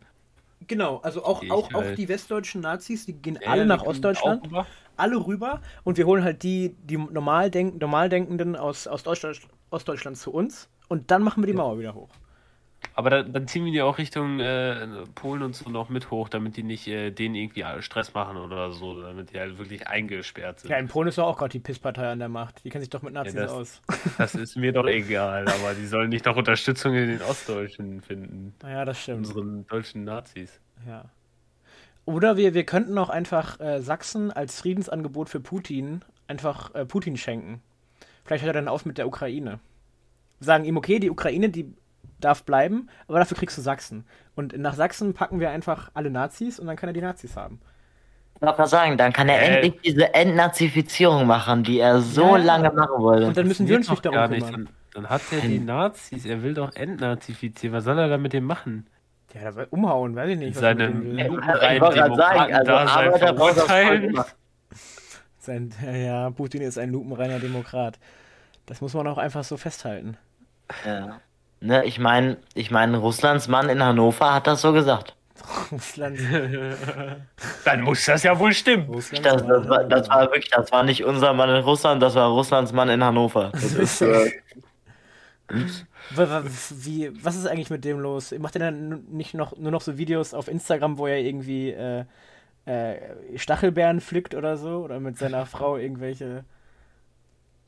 Genau, also auch, auch, auch die westdeutschen Nazis, die gehen ja, alle nach Ostdeutschland, rüber. alle rüber und wir holen halt die, die normal, denk, normal Denkenden aus, aus Ostdeutschland zu uns und dann machen wir die Mauer wieder hoch. Aber dann, dann, ziehen wir die auch Richtung äh, Polen und so noch mit hoch, damit die nicht äh, denen irgendwie Stress machen oder so, damit die halt wirklich eingesperrt sind. Ja, in Polen ist doch auch gerade die PIS-Partei an der Macht. Die kennen sich doch mit Nazis ja, das, aus. (laughs) Das ist mir doch egal, (laughs) aber die sollen nicht noch Unterstützung in den Ostdeutschen finden. Naja, das stimmt. Unseren deutschen Nazis. Ja. Oder wir, wir könnten auch einfach äh, Sachsen als Friedensangebot für Putin einfach äh, Putin schenken. Vielleicht hört er dann auf mit der Ukraine. Sagen ihm, okay, die Ukraine, die darf bleiben, aber dafür kriegst du Sachsen. Und nach Sachsen packen wir einfach alle Nazis und dann kann er die Nazis haben. Ich wollte sagen, dann kann er äh, endlich diese Entnazifizierung machen, die er so ja, lange machen wollte. Und dann müssen wir uns nicht darum kümmern. Dann, dann, hat er die Nazis, er will doch entnazifizieren. Was soll er da mit dem machen? Ja, da will umhauen, weiß ich nicht. Seine also verurteilen. Sein, ja, Putin ist ein lupenreiner Demokrat. Das muss man auch einfach so festhalten. Ja. Ne, ich meine, ich mein, Russlands Mann in Hannover hat das so gesagt. Russland. (laughs) Dann muss das ja wohl stimmen. Das, das, war, das, war, wirklich, das war nicht unser Mann in Russland, das war Russlands Mann in Hannover. (laughs) Ist, äh, Wie, was ist eigentlich mit dem los? Macht er dann nicht noch, nur noch so Videos auf Instagram, wo er irgendwie äh, äh, Stachelbeeren pflückt oder so? Oder mit seiner Frau irgendwelche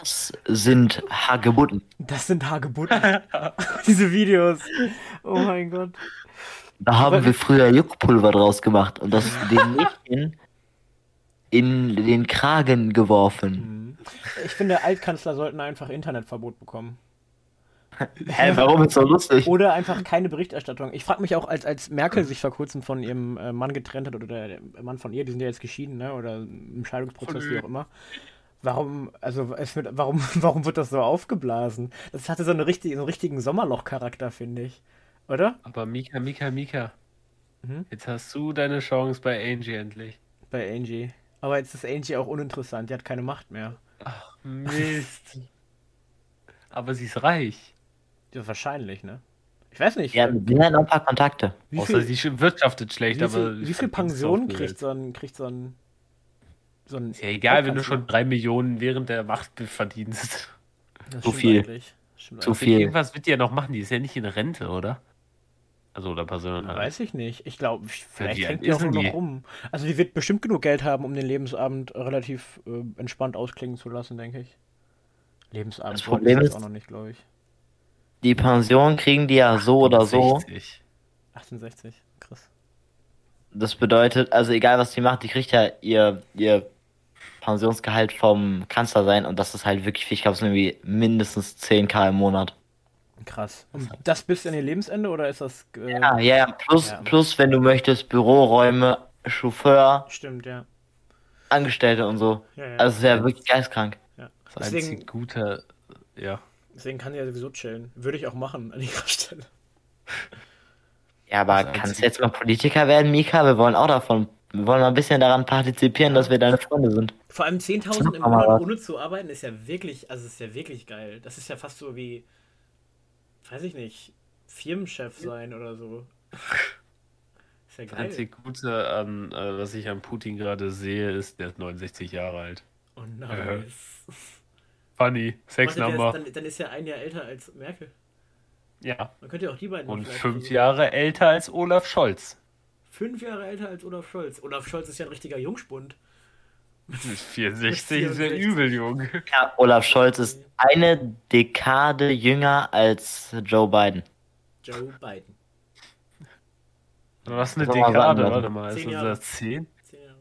das sind Hagebutten. Das sind Hagebutten. (laughs) Diese Videos. Oh mein Gott. Da haben Aber wir früher Juckpulver draus gemacht und das den Mädchen in den Kragen geworfen. Mhm. Ich finde, Altkanzler sollten einfach Internetverbot bekommen. Hä, warum ist so lustig? Oder einfach keine Berichterstattung. Ich frage mich auch, als, als Merkel sich vor kurzem von ihrem äh, Mann getrennt hat oder der Mann von ihr, die sind ja jetzt geschieden, ne? Oder im Scheidungsprozess, wie auch immer. Warum, also es wird, warum, (laughs) warum wird das so aufgeblasen? Das hatte so, eine richtig, so einen richtigen Sommerloch-Charakter, finde ich. Oder? Aber Mika, Mika, Mika. Mhm. Jetzt hast du deine Chance bei Angie endlich. Bei Angie. Aber jetzt ist Angie auch uninteressant, die hat keine Macht mehr. Ach, Mist. (laughs) Aber sie ist reich. Ja, wahrscheinlich, ne? Ich weiß nicht. Ja, die haben noch ein paar Kontakte. Wie Außer viel, sie wirtschaftet schlecht, wie aber. Viel, wie viel Pension kriegt so ein, kriegt so ein. So ein ist ja egal, wenn du schon drei Millionen während der Macht verdienst. Zu viel. Zu viel. Irgendwas wird die ja noch machen, die ist ja nicht in Rente, oder? Also oder Person halt. Weiß ich nicht. Ich glaube, vielleicht ja, hängt die auch nur noch rum. Also die wird bestimmt genug Geld haben, um den Lebensabend relativ äh, entspannt ausklingen zu lassen, denke ich. Lebensabend das Problem ist auch noch nicht, glaube ich. Die Pension kriegen die ja so 68. oder so. 68, krass. Das bedeutet, also egal was die macht, die kriegt ja ihr, ihr Pensionsgehalt vom Kanzler sein und das ist halt wirklich viel. Ich glaube, es sind irgendwie mindestens 10k im Monat. Krass. Und das bis an ihr Lebensende oder ist das. Äh... Ja, ja, ja. Plus, ja. plus, wenn du möchtest, Büroräume, Chauffeur. Stimmt, ja. Angestellte und so. Ja, ja. Also, es wäre wirklich geistkrank. Ja. Das ist ein guter. Ja. Deswegen kann er sowieso chillen. Würde ich auch machen an ihrer (laughs) Stelle. Ja, aber kannst du jetzt mal Politiker werden, Mika? Wir wollen auch davon. Wir wollen mal ein bisschen daran partizipieren, dass wir deine Freunde sind. Vor allem 10.000 im Monat ohne zu arbeiten ist ja wirklich, also ist ja wirklich geil. Das ist ja fast so wie weiß ich nicht, Firmenchef sein oder so. (laughs) ist ja geil. Das einzige Gute an, äh, was ich an Putin gerade sehe, ist, der ist 69 Jahre alt. Oh nice. Äh, funny, Sexnumber. Dann, dann ist er ein Jahr älter als Merkel. Ja. Man könnte auch die beiden. Und fünf Jahre älter als Olaf Scholz. Fünf Jahre älter als Olaf Scholz. Olaf Scholz ist ja ein richtiger Jungspund. 64 (laughs) ist ja übel jung. Ja, Olaf Scholz ist eine Dekade jünger als Joe Biden. Joe Biden. Was eine Dekade? Warte mal, ist das 10?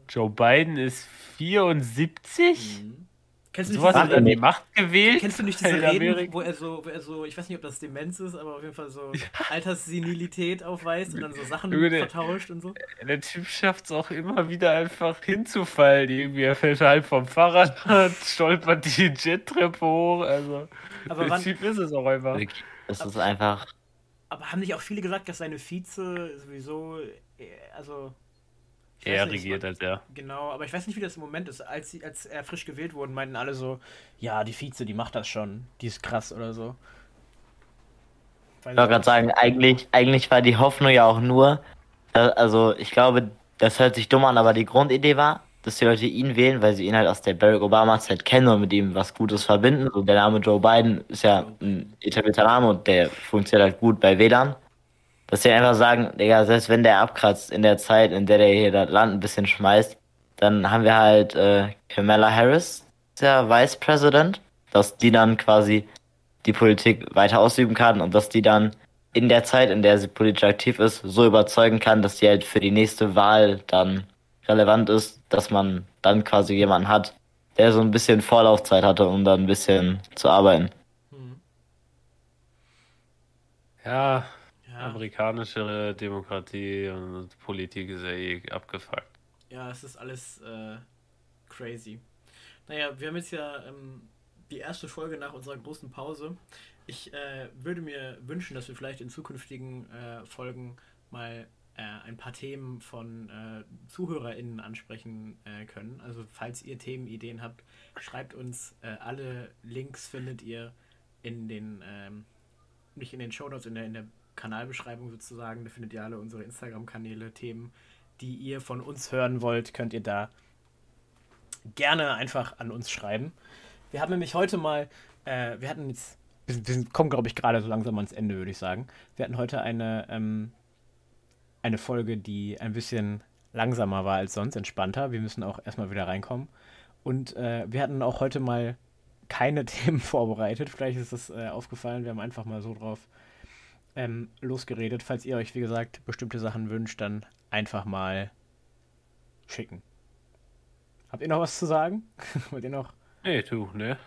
Joe Biden ist 74? Mhm. Kennst du nicht so diese, die Macht gewählt? Kennst du nicht diese Reden, wo er, so, wo er so, ich weiß nicht, ob das Demenz ist, aber auf jeden Fall so ja. Alterssenilität aufweist und dann so Sachen Junge, vertauscht und so? Der Typ schafft es auch immer wieder einfach hinzufallen. Irgendwie, er fällt halb vom Fahrrad, (laughs) stolpert die Jettreppe hoch. Also, aber der wann, Typ ist es auch einfach. Es ist einfach. Aber haben nicht auch viele gesagt, dass seine Vize sowieso, äh, also er regiert als er. Genau, aber ich weiß nicht, wie das im Moment ist. Als, sie, als er frisch gewählt wurde, meinten alle so, ja, die Vize, die macht das schon. Die ist krass oder so. ich wollte gerade sagen, eigentlich, eigentlich war die Hoffnung ja auch nur, also ich glaube, das hört sich dumm an, aber die Grundidee war, dass die Leute ihn wählen, weil sie ihn halt aus der Barack Obama-Zeit kennen und mit ihm was Gutes verbinden. So der Name Joe Biden ist ja ein etablierter Name und der funktioniert halt gut bei WLAN dass sie einfach sagen, Digga, selbst wenn der abkratzt in der Zeit, in der der hier das Land ein bisschen schmeißt, dann haben wir halt äh, Kamala Harris, der Vice President, dass die dann quasi die Politik weiter ausüben kann und dass die dann in der Zeit, in der sie politisch aktiv ist, so überzeugen kann, dass sie halt für die nächste Wahl dann relevant ist, dass man dann quasi jemanden hat, der so ein bisschen Vorlaufzeit hatte, um dann ein bisschen zu arbeiten. Hm. Ja, Amerikanische Demokratie und Politik ist ja eh abgefuckt. Ja, es ist alles äh, crazy. Naja, wir haben jetzt ja ähm, die erste Folge nach unserer großen Pause. Ich äh, würde mir wünschen, dass wir vielleicht in zukünftigen äh, Folgen mal äh, ein paar Themen von äh, ZuhörerInnen ansprechen äh, können. Also falls ihr Themenideen habt, schreibt uns. alle Links findet ihr in den, ähm, nicht in den Shownotes, in der, in der Kanalbeschreibung sozusagen. Da findet ihr alle unsere Instagram-Kanäle, Themen, die ihr von uns hören wollt, könnt ihr da gerne einfach an uns schreiben. Wir haben nämlich heute mal, äh, wir hatten jetzt, wir, wir kommen glaube ich gerade so langsam ans Ende, würde ich sagen. Wir hatten heute eine, ähm, eine Folge, die ein bisschen langsamer war als sonst, entspannter. Wir müssen auch erstmal wieder reinkommen. Und äh, wir hatten auch heute mal keine (laughs) Themen vorbereitet. Vielleicht ist es äh, aufgefallen. Wir haben einfach mal so drauf ähm, losgeredet. Falls ihr euch, wie gesagt, bestimmte Sachen wünscht, dann einfach mal schicken. Habt ihr noch was zu sagen? (laughs) Wollt ihr noch? Nee, du, ne?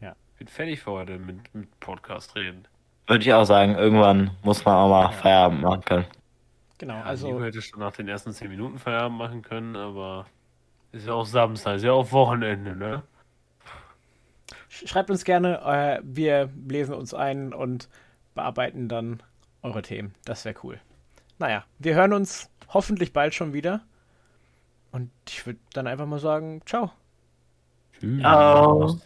Ja. bin fertig für heute mit, mit Podcast reden. Würde ich auch sagen, irgendwann muss man auch mal ja. Feierabend machen können. Genau, ja, also. Ich hätte schon nach den ersten 10 Minuten Feierabend machen können, aber ist ja auch Samstag, ist ja auch Wochenende, ne? Schreibt uns gerne, äh, wir lesen uns ein und bearbeiten dann eure Themen. Das wäre cool. Naja, wir hören uns hoffentlich bald schon wieder. Und ich würde dann einfach mal sagen, ciao. Tschüss. Ciao.